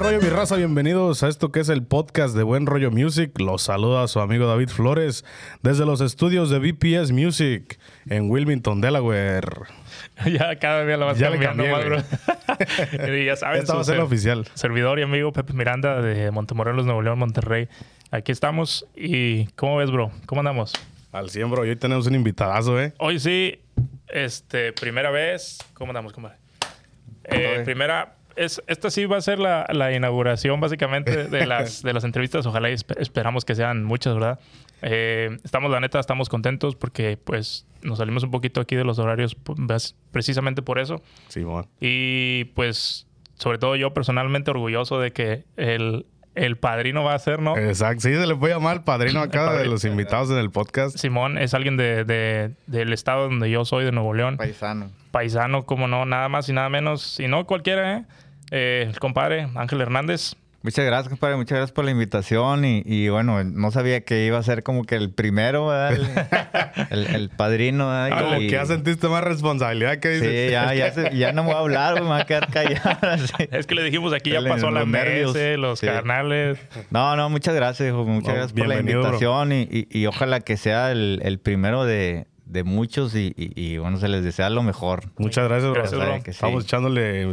rollo, mi raza? Bienvenidos a esto que es el podcast de Buen Rollo Music. Los saluda su amigo David Flores desde los estudios de BPS Music en Wilmington, Delaware. ya cada día lo vas Ya le cambiando, cambié, más, bro. y ya saben, Esta va a ser oficial. servidor y amigo Pepe Miranda de Montemorelos, Nuevo León, Monterrey. Aquí estamos y ¿cómo ves, bro? ¿Cómo andamos? Al 100, bro. Hoy tenemos un invitadazo, ¿eh? Hoy sí, este, primera vez. ¿Cómo andamos, compadre? Eh, primera, es, esta sí va a ser la, la inauguración básicamente de las, de las entrevistas. Ojalá y esp- esperamos que sean muchas, ¿verdad? Eh, estamos, la neta, estamos contentos porque pues nos salimos un poquito aquí de los horarios precisamente por eso. Sí. Y pues, sobre todo yo personalmente orgulloso de que el, el padrino va a ser, ¿no? Exacto. Sí, se le puede llamar el padrino a cada de padrino. los invitados en el podcast. Simón es alguien de, de- del estado donde yo soy, de Nuevo León. Paisano. Paisano, como no, nada más y nada menos. Y no cualquiera, ¿eh? Eh, el compadre Ángel Hernández. Muchas gracias, compadre. Muchas gracias por la invitación. Y, y bueno, no sabía que iba a ser como que el primero, ¿verdad? El, el- el padrino, ¿verdad? Como Y- que ya sentiste más responsabilidad que dices. Sí, ya, ya, se- ya no me voy a hablar, me voy a quedar callado. sí. Es que le dijimos aquí ya El- pasó la los nervios. los Sí. carnales. No, no, muchas gracias, hijo. Muchas No, gracias por la invitación. Y, y- y ojalá que sea el, el primero de, de muchos. Y, y- y, bueno, se les desea lo mejor. Muchas gracias. Gracias, bro. Estamos echándole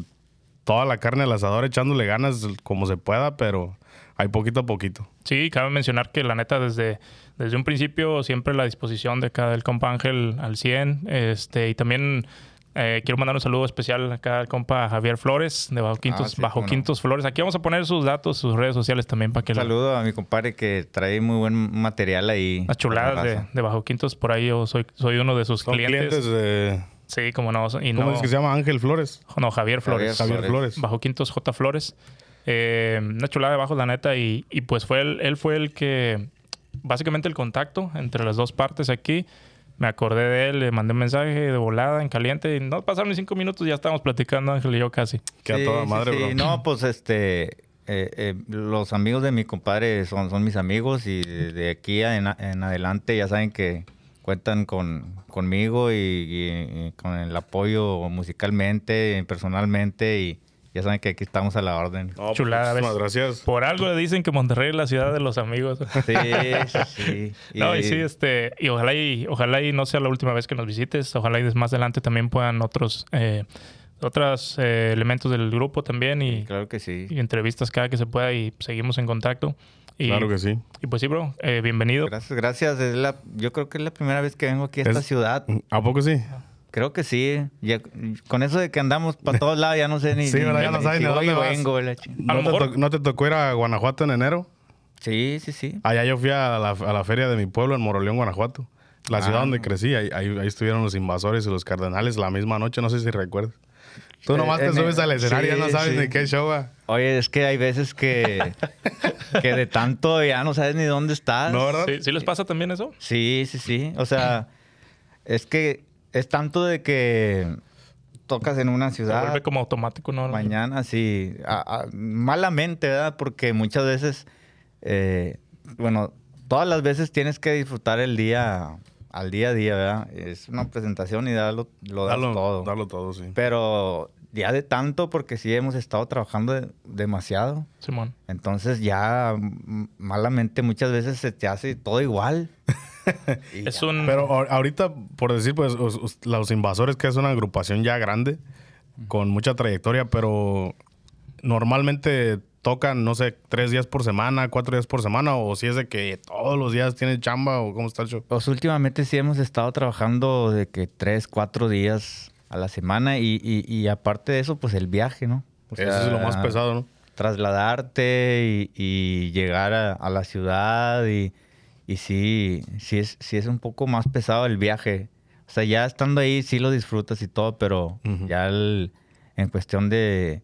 toda la carne al asador, echándole ganas como se pueda, pero hay poquito a poquito. Sí, cabe mencionar que la neta desde, desde un principio siempre la disposición de acá del compa Ángel al 100. Este, y también eh, quiero mandar un saludo especial acá al compa Javier Flores de Bajo Quintos, sí, Bajo. Quintos Flores. Aquí vamos a poner sus datos, sus redes sociales también para que Un la- saludo a mi compadre que trae muy buen material ahí. las chuladas la de, de Bajo Quintos. Por ahí yo soy, soy uno de sus Son clientes, clientes. de... Sí, como no. Y ¿Cómo no, es que se llama? Ángel Flores. no, Javier Flores. Javier Javier Flores. Bajo Quintos J. Flores. Eh, una chulada de bajo, la neta. Y, y pues fue él, él fue el que, básicamente el contacto entre las dos partes aquí. Me acordé de él, le mandé un mensaje de volada, en caliente. Y no pasaron ni cinco minutos, ya estábamos platicando, Ángel y yo casi. Que a Sí, toda sí, madre, sí. bro. No, pues este, eh, eh, los amigos de mi compadre son, son mis amigos y de, aquí en, a- en adelante ya saben que cuentan con, conmigo y, y- y con el apoyo musicalmente, personalmente y ya saben que aquí estamos a la orden. Pues, Chulada, muchísimas gracias. Por algo le dicen que Monterrey es la ciudad de los amigos. Sí, sí, sí. No, y sí, este, y ojalá y ojalá y no sea la última vez que nos visites. Ojalá y des- más adelante también puedan otros eh, otros eh, elementos del grupo también y, Claro que sí. y entrevistas cada que se pueda y seguimos en contacto. Y, Claro que sí. y pues sí, bro, eh, bienvenido. Gracias, gracias. Es la, yo creo que es la primera vez que vengo aquí a esta Es- ciudad. ¿A poco sí? Creo que sí. Ya- con eso de que andamos para todos lados, ya no sé ni. Sí. Ya no sabes ni dónde vas. vengo, la chi- A ¿No, lo te mejor- to- no te tocó ir a Guanajuato en enero? Sí, sí, sí. Allá yo fui a la, a la feria de mi pueblo en Moroleón, Guanajuato. La ciudad Ah. donde crecí. Ahí, ahí- ahí estuvieron los invasores y los cardenales la misma noche. No sé si recuerdas. Tú Eh, nomás te en subes al escenario y ya no sí, sabes sí. ni qué show va. Oye, es que hay veces que, que de tanto ya no sabes ni dónde estás. ¿No, verdad? ¿Sí, sí les pasa también eso? Sí, sí, sí. O sea, es que es tanto de que tocas en una Se ciudad. vuelve como automático, ¿no? Mañana, sí. A- a- malamente, ¿verdad? Porque muchas veces, eh, bueno, todas las veces tienes que disfrutar el día al día a día, ¿verdad? Es una presentación y darlo, lo das todo. Dalo todo, sí. Pero ya de tanto, porque sí hemos estado trabajando de- demasiado. Simón. Entonces ya malamente muchas veces se te hace todo igual. Es un... Pero ahor- ahorita, por decir, pues, os- os- los invasores, que es una agrupación ya grande, con mucha trayectoria, pero normalmente tocan, no sé, tres días por semana, cuatro días por semana, o si es de que todos los días tienen chamba, o cómo está el show. Pues últimamente sí hemos estado trabajando de que tres, cuatro días a la semana y, y- y aparte de eso, pues el viaje, ¿no? O Eso es lo más pesado, ¿no? Trasladarte y, y llegar a, a la ciudad y, y sí, sí es, sí es un poco más pesado el viaje. O sea, ya estando ahí sí lo disfrutas y todo, pero ya el- en cuestión de,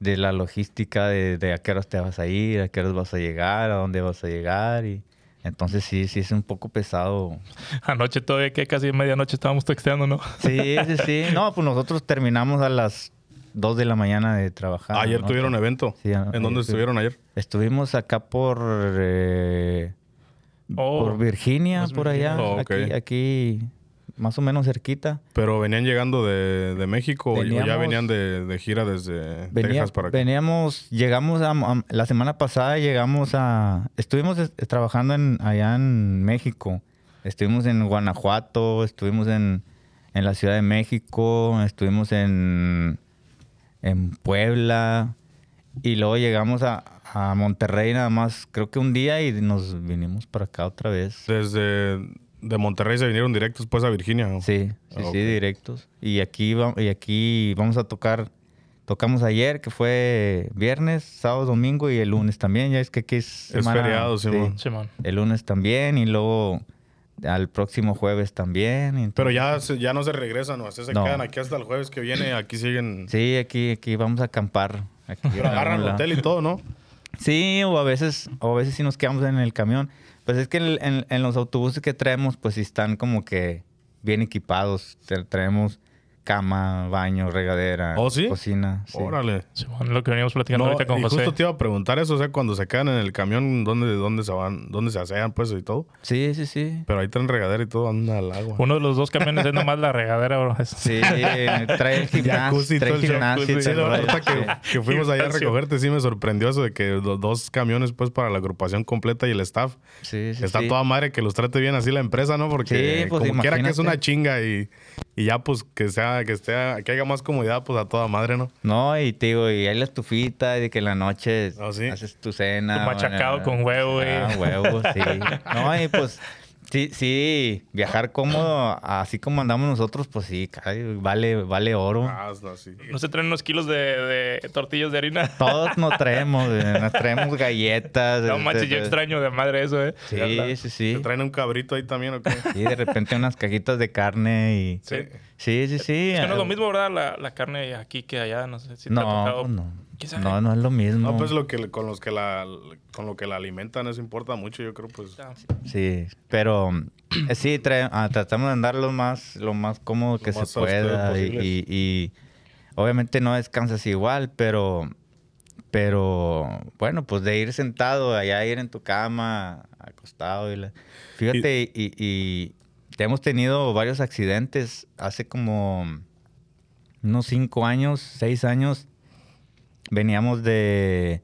de la logística, de, de a qué horas te vas a ir, a qué horas vas a llegar, a dónde vas a llegar y... Entonces sí, sí es un poco pesado. Anoche todavía que casi medianoche estábamos texteando, ¿no? Sí, sí, sí. No, pues nosotros terminamos a las 2 de la mañana de trabajar. ayer ¿no? tuvieron evento. Sí, ¿En dónde estuvieron ayer? Estuvimos acá por eh, Oh. por Virginia, por allá. Oh, aquí más o menos cerquita. Pero venían llegando de, de México o ya venían de, de gira desde Venía- Texas para acá. veníamos, llegamos a, a- la semana pasada llegamos a, estuvimos es- trabajando en, allá en México, estuvimos en Guanajuato, estuvimos en, en la Ciudad de México, estuvimos en, en Puebla y luego llegamos a, a Monterrey nada más, creo que un día y nos vinimos para acá otra vez. Desde de Monterrey se vinieron directos pues a Virginia. ¿no? Sí, sí, Ah, sí, directos. Y aquí, va- y aquí vamos a tocar. Tocamos ayer, que fue viernes, sábado, domingo y el lunes también. Ya es que aquí es Es feriado, Simón. Simón. El lunes también y luego al próximo jueves también. entonces- Pero ya, se- ya no se regresan, o así se No. quedan aquí hasta el jueves que viene. Aquí siguen. Sí, aquí, aquí vamos a acampar. Aquí Pero agarran el la- hotel y todo, ¿no? Sí, o a veces, o a veces sí nos quedamos en el camión. Pues es que en, en- los autobuses que traemos, pues sí están como que bien equipados. Tra- Traemos cama, baño, regadera, ¿Oh, sí? cocina. sí. Órale. Lo que veníamos platicando No, ahorita con y José. justo te iba a preguntar eso, o sea, cuando se quedan en el camión, ¿dónde, dónde se van? ¿Dónde se asean, pues, y todo? Sí, sí, sí. Pero ahí traen regadera y todo, anda al agua. Uno de los dos camiones es nomás la regadera, bro. Sí, trae el gimnasio, trae el gimnasio. Sí, que, que fuimos allá a recogerte, sí me sorprendió eso de que los dos camiones, pues, para la agrupación completa y el staff. Sí, sí, Está sí. toda madre que los trate bien así la empresa, ¿no? Porque Sí, pues, como quiera que es imagínate. una chinga y, y ya pues que sea, que esté, que haya más comodidad, pues a toda madre, ¿no? No, y te digo, y hay la estufita, y de que en la noche Ah, ¿sí? haces tu cena. Tu machacado bueno, con huevo, güey. Ah, huevo, sí. No, y pues, sí, sí, viajar cómodo, así como andamos nosotros, pues sí, caray, vale, vale oro. Ah, no, sí. No se traen unos kilos de, de tortillas de harina. Todos nos traemos, güey, nos traemos galletas. No manches, yo extraño de madre eso, eh. Sí, sí, sí. ¿Te traen un cabrito ahí también o qué? Y de repente unas cajitas de carne y... Sí. Sí, sí, sí. Es que no es lo mismo, ¿verdad? La, la carne aquí que allá. No sé si te ha No, tocado. pues no. No, no es lo mismo. No, pues lo que con los que la con lo que la alimentan eso importa mucho, yo creo pues. Sí, pero eh, sí, trae- ah, tratamos de andar lo más, lo más cómodo que más se pueda. Y, y- y obviamente no descansas igual, pero, pero bueno, pues de ir sentado, allá ir en tu cama, acostado. Y la- Fíjate, y, y hemos tenido varios accidentes. Hace como unos cinco años, seis años, veníamos de...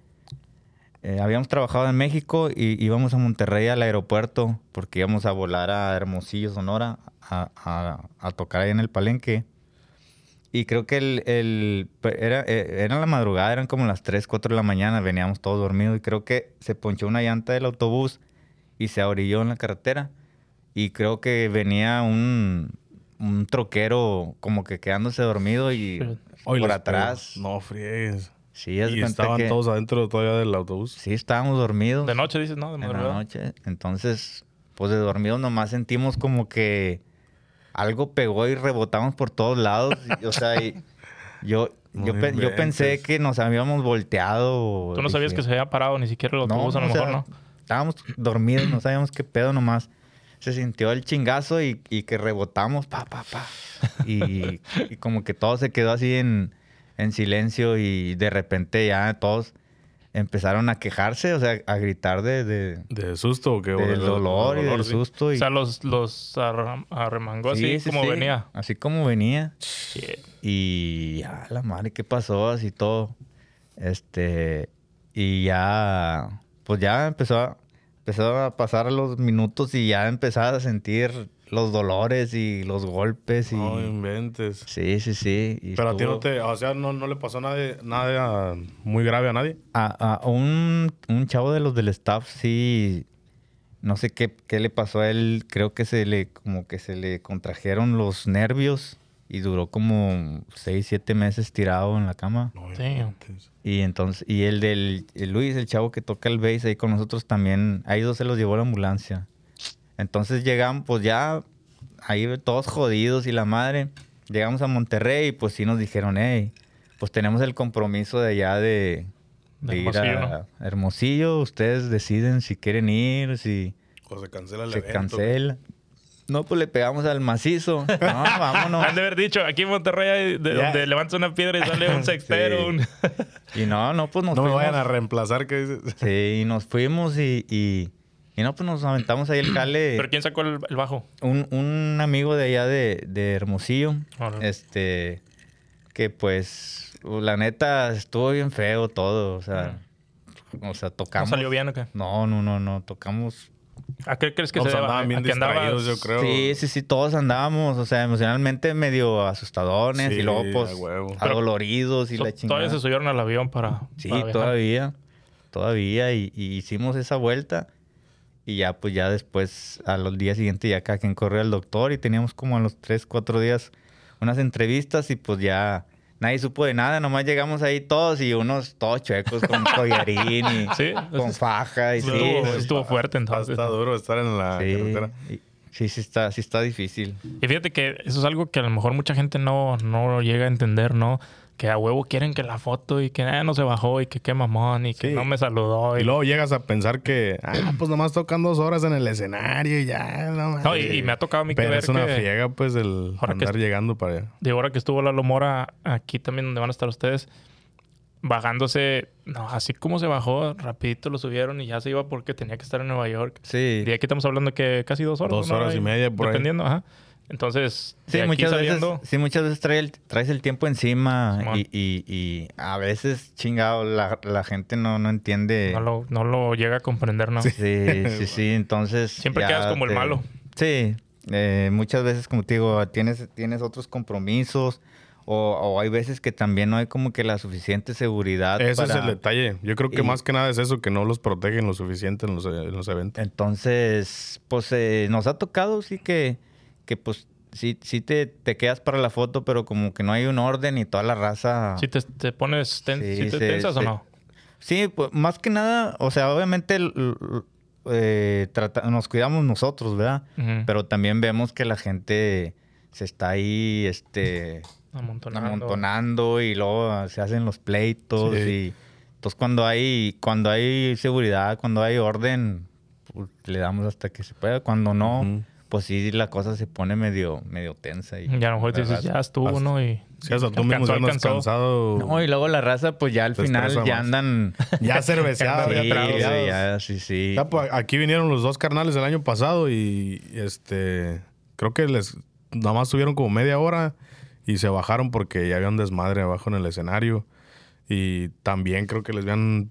eh, habíamos trabajado en México y íbamos a Monterrey al aeropuerto porque íbamos a volar a Hermosillo, Sonora, a, a- a tocar ahí en el palenque. Y creo que el, el- era, eh, era la madrugada, eran como las 3, 4 de la mañana, veníamos todos dormidos y creo que se ponchó una llanta del autobús y se orilló en la carretera. Y creo que venía un, un troquero como que quedándose dormido y Hoy por atrás. No friegues. Sí, de Y estaban que- todos adentro todavía del autobús. Sí, estábamos dormidos. De noche dices, ¿no? De en la madrugada. noche. Entonces, pues de dormidos nomás sentimos como que algo pegó y rebotamos por todos lados. y, o sea, y yo, No yo, pe- yo pensé que nos habíamos volteado. Tú no sabías dije, que se había parado ni siquiera el No, autobús, a lo mejor, sea, ¿no? Estábamos dormidos, no sabíamos qué pedo nomás. Se sintió el chingazo y, y que rebotamos, pa, pa, pa. Y, y como que todo se quedó así en, en silencio y de repente ya todos empezaron a quejarse, o sea, a gritar de, de, ¿De susto o qué? Del de- dolor y del sí. susto. Y, O sea, los, los arremangó así Sí, sí, como sí, venía. Así como venía. Shit. Y ya, la madre, ¿qué pasó? Así todo. Este. Y ya. Pues ya empezó a, empezó a pasar los minutos y ya empezaba a sentir los dolores y los golpes. Y, No inventes. sí, sí, sí. y Pero a ti no estuvo- te, o sea, no, no le pasó nada, nada muy grave a nadie. A, a un, un chavo de los del staff, sí. No sé qué, qué le pasó a él. Creo que se le, como que se le contrajeron los nervios y duró como seis, siete meses tirado en la cama. No inventes. Y entonces, y el del el Luis, el chavo que toca el bass ahí con nosotros también, ahí dos se los llevó la ambulancia. Entonces llegamos, pues ya, ahí todos jodidos y la madre. Llegamos a Monterrey y pues sí nos dijeron, hey, pues tenemos el compromiso de allá de, De de ir a Hermosillo. Ustedes deciden si quieren ir, si O se cancela el se evento. cancela. No, pues le pegamos al macizo. No, vámonos. Han de haber dicho, aquí en Monterrey, hay de donde levantas una piedra y sale un sextero. Sí. un- Y no, no, pues nos No me fuimos. vayan a reemplazar, que dices. Sí, y nos fuimos y, y, Y no, pues nos aventamos ahí el jale. ¿Pero quién sacó el, el bajo? un, un amigo de allá de, de Hermosillo, este, que pues, la neta, estuvo bien feo todo, o sea, o sea, ¿No tocamos. salió bien o qué? No, no, no, no, tocamos. ¿A qué crees que No, se andaban bien ¿A que andabas- distraídos, yo creo. Sí, sí, sí, todos andábamos, o sea, emocionalmente medio asustadones Sí, y luego pues adoloridos y So- la chingada. Todavía se subieron al avión para. Sí, para todavía, todavía, y, y hicimos esa vuelta. Y ya, pues ya después, a los días siguientes, ya cada quien corrió al doctor y teníamos como a los tres, cuatro días unas entrevistas y pues ya nadie supo de nada, nomás llegamos ahí todos y unos todos chuecos con collarín y Sí, con faja y sí. estuvo, sí, estuvo fuerte Está, entonces. está duro estar en la sí, carretera. y- sí, sí está, sí está difícil. Y fíjate que eso es algo que a lo mejor mucha gente no, no llega a entender, ¿no? Que a huevo quieren que la foto y que ah, no se bajó y que qué mamón y que Sí. no me saludó. Y Y, luego llegas a pensar que, ah, pues nomás tocan dos horas en el escenario y ya, no. No, y- y me ha tocado a mí que Pero ver es una que- friega, pues, el Ahora que andar es- llegando para allá. de ahora que estuvo Lalo Mora aquí también donde van a estar ustedes, bajándose, no, así como se bajó, rapidito lo subieron y ya se iba porque tenía que estar en Nueva York. Sí. Y aquí estamos hablando que casi dos horas. Dos horas y media por ahí. Dependiendo, ajá. Entonces, Sí, muchas veces, sí, muchas veces trae el- traes el tiempo encima y, y- y a veces, chingado, la, la gente no, no entiende. no, lo, no lo llega a comprender, ¿no? Sí, sí, sí, entonces... Siempre quedas como el malo. Sí, eh, muchas veces, como te digo, tienes, tienes otros compromisos o, o hay veces que también no hay como que la suficiente seguridad Ese es el detalle. Yo creo que Y- más que nada es eso, que no los protegen lo suficiente en los, en los eventos. Entonces, pues eh, nos ha tocado sí que, que pues sí, sí te, te quedas para la foto, pero como que no hay un orden y toda la raza... Si te, te pones, ten- Sí, si te se- tensas o no. Sí, pues más que nada, o sea, obviamente l- l- eh, trata- nos cuidamos nosotros, ¿verdad? Pero también vemos que la gente se está ahí, este, Amontonando. amontonando y luego se hacen los pleitos Sí. y entonces cuando hay cuando hay seguridad, cuando hay orden, pues, le damos hasta que se pueda. Cuando no. Pues sí la cosa se pone medio medio tensa y Y a lo mejor dices, ya estuvo, Hasta- ¿no? Y hasta tú mismo alcanzó, cansado. No, y luego la raza pues ya al final ya más. andan Ya cerveceado, sí, ya ya, sí, sí. Ya, pues, aquí vinieron los dos carnales el año pasado y este creo que les nada más tuvieron como media hora y se bajaron porque ya había un desmadre abajo en el escenario y también creo que les habían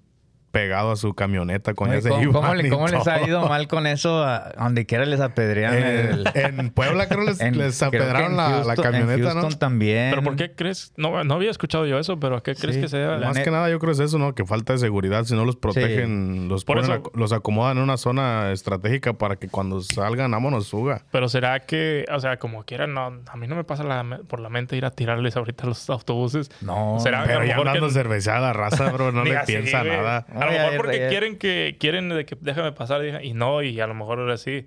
pegado a su camioneta con Oye, ese ¿Cómo, cómo le- cómo les ha ido mal con eso? A donde quiera les apedrean Eh, el... en Puebla creo les, en- les creo apedraron en la, la Houston- en camioneta, ¿no? Houston también. ¿Pero por qué crees? No, no había escuchado yo eso, pero ¿a qué crees Sí, que se debe? la Más net- que nada yo creo es eso, ¿no? Que falta de seguridad. Si no los protegen, los, Por ponen eso- los acomodan en una zona estratégica para que cuando salgan, vámonos, fuga. Pero será que, o sea, como quieran, no, a mí no me pasa la- por la mente ir a tirarles ahorita los autobuses. No, ¿Será que a Pero ya andando que- cerveceada, raza, bro, no le piensa nada. A lo Ay, mejor ay, porque ay. quieren que quieren de que déjame pasar y no, y a lo mejor ahora sí.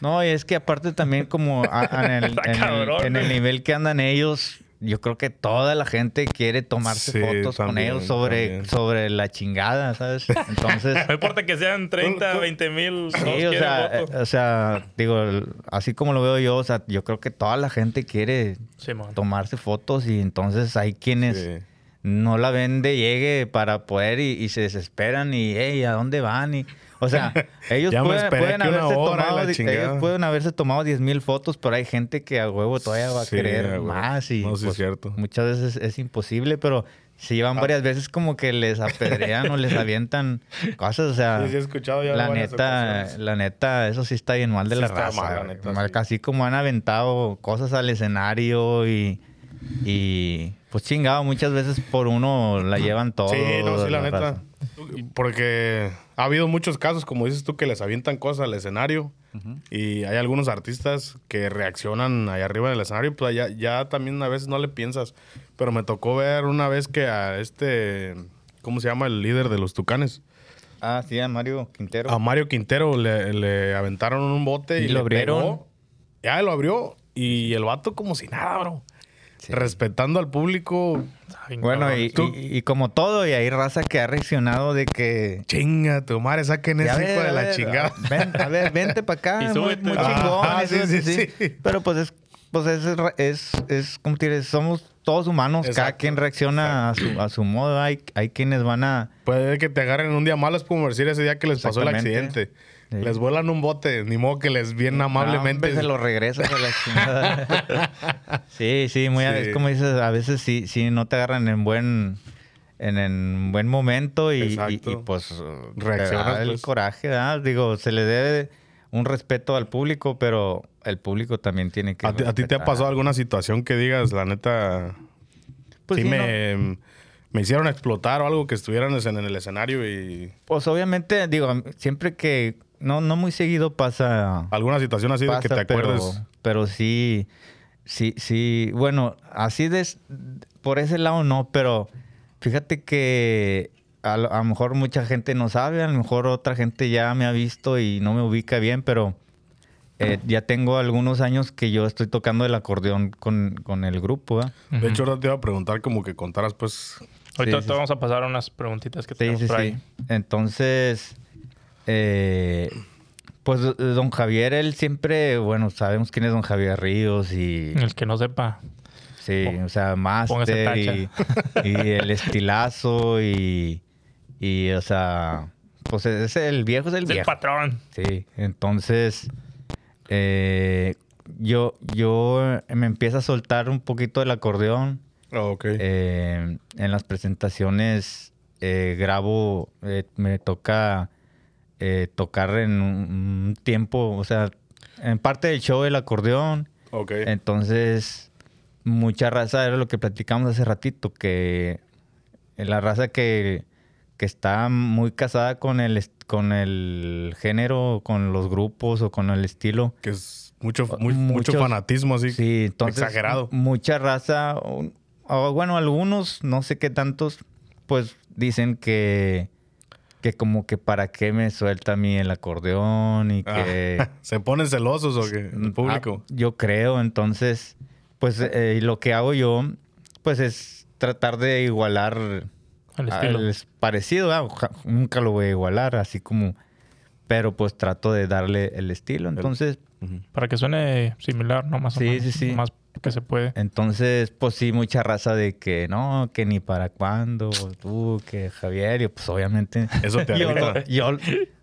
No, y es que aparte también como a- a- en, el, en el- en el nivel que andan ellos, yo creo que toda la gente quiere tomarse Sí, fotos con también, ellos sobre, también. sobre la chingada, ¿sabes? Entonces, No importa que sean 30, 20 mil. sí, o sea, eh, o sea, digo, así como lo veo yo, o sea, yo creo que toda la gente quiere Simón. tomarse fotos y entonces hay quienes Sí. No la ven de llegue para poder y, y se desesperan y, hey, ¿a dónde van? Y, o sea, ellos pueden, pueden haberse tomado, ellos pueden haberse tomado 10 mil fotos, pero hay gente que a huevo todavía va a Sí, querer a más y No, sí es pues, cierto. muchas veces es imposible, pero se llevan Ah. varias veces como que les apedrean o les avientan cosas, o sea... Sí, sí he escuchado ya La neta, ocasiones. la neta, eso sí está bien mal de Sí la está raza. mal, la neta. Así como han aventado cosas al escenario y, y pues chingado, muchas veces por uno la llevan todo. Sí, no, sí, la, neta. raza. Porque ha habido muchos casos, como dices tú, que les avientan cosas al escenario. Y hay algunos artistas que reaccionan ahí arriba del escenario. Pues ya, ya también a veces no le piensas. Pero me tocó ver una vez que a este. ¿Cómo se llama? El líder de los Tucanes. Ah, sí, a Mario Quintero. A Mario Quintero le, le aventaron un bote y, ¿Y lo abrieron. Ya lo abrió. Y el vato como si nada, bro. Sí. Respetando al público. Ay, Bueno, y, Tú- y- y como todo, y hay raza que ha reaccionado de que... Chinga, tu madre, saquen ese hijo de la ver, chingada. ven, a ver, vente para acá. Y muy, súbete. muy Ah, chingón. ah, y sí, súbete, sí, sí. Pero pues es, pues es, es, es como te diré, somos todos humanos. Cada quien reacciona a su, a su modo. Hay, hay quienes van a... Puede que te agarren un día malo, es como decir ese día que les pasó el accidente. Sí. Les vuelan un bote, ni modo que les bien No, amablemente. hombre, se lo regresas a la chingada. sí, sí, muy a Sí. veces, como dices, a veces sí, sí, no te agarran en buen, en, en buen momento y, y- y, pues Reaccionas, el pues. coraje, ¿verdad? Digo, se le debe un respeto al público, pero el público también tiene que ¿A ti, a ti te ha pasado alguna situación que digas, la neta, Pues sí, sí, me, me hicieron explotar o algo que estuvieran en el escenario y Pues obviamente, digo, siempre que no, no muy seguido pasa alguna situación así de que te acuerdes? Pero, pero sí, sí, sí. Bueno, así de, por ese lado no, pero fíjate que a, lo- mejor mucha gente no sabe, a lo mejor otra gente ya me ha visto y no me ubica bien, pero eh, ya tengo algunos años que yo estoy tocando el acordeón con, con el grupo. De hecho, ahora te iba a preguntar como que contaras, pues, Ahorita Sí, sí, te vamos a pasar unas preguntitas que Sí, tenemos sí, por sí. ahí. Entonces, eh, pues don Javier, él siempre, bueno, sabemos quién es don Javier Ríos y... El que no sepa. Sí, o sea, máster y, y el estilazo y, y, o sea, pues es el viejo, es el Es el viejo. patrón. Sí, entonces eh, yo, yo me empiezo a soltar un poquito el acordeón. oh, ok. Eh, en las presentaciones eh, grabo, eh, me toca eh, tocar en un, tiempo, o sea, en parte del show el acordeón. ok. Entonces, mucha raza, era lo que platicamos hace ratito, que la raza que, que está muy casada con el, con el género, con los grupos o con el estilo. que es mucho, muy- mucho fanatismo así. Sí, entonces. exagerado. Mucha raza, o bueno, algunos, no sé qué tantos, pues dicen que, que como que para qué me suelta a mí el acordeón y que. Ah, ¿Se ponen celosos o qué? El público. Ah, yo creo, entonces, pues eh, lo que hago yo, pues es tratar de igualar estilo. al parecido, ah, nunca lo voy a igualar, así como, pero pues trato de darle el estilo, entonces. Para que suene similar, ¿no? Más o Sí, menos. sí, sí. Más que se puede. entonces, pues sí, mucha raza de que no, que ni para cuándo, tú, que Javier, y pues obviamente, Eso te yo, agüita. yo-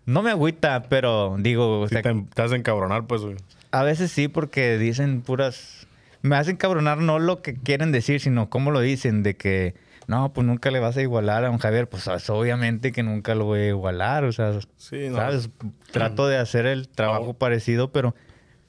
no me agüita, pero digo, o sea, te, te hacen cabronar, pues, güey. A veces sí, porque dicen puras. Me hacen cabronar no lo que quieren decir, sino cómo lo dicen, de que no, pues nunca le vas a igualar a un Javier. Pues es obviamente que nunca lo voy a igualar, o sea, Sí, no. ¿sabes? Trato de hacer el trabajo No. parecido, pero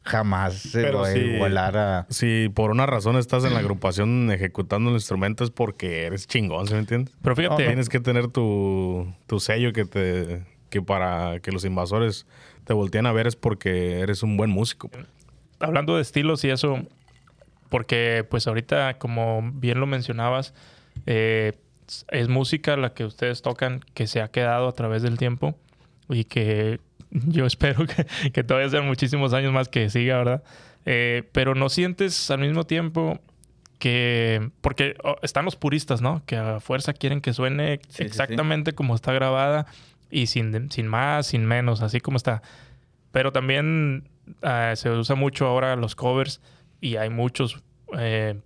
jamás se Pero lo a igualar a. Si por una razón estás en la agrupación ejecutando el instrumento es porque eres chingón, ¿sí me entiendes? Pero fíjate, Tienes que tener tu, tu sello que te que para que los invasores te volteen a ver es porque eres un buen músico. hablando de estilos y eso, porque pues ahorita, como bien lo mencionabas, eh, es música la que ustedes tocan que se ha quedado a través del tiempo y que yo espero que, que todavía sean muchísimos años más que siga, ¿verdad? Eh, pero no sientes al mismo tiempo que... Porque oh, están los puristas, ¿no? Que a fuerza quieren que suene sí, sí. exactamente como está grabada y sin, sin más, sin menos, así como está. Pero también ah, se usa mucho ahora los covers y hay muchos eh,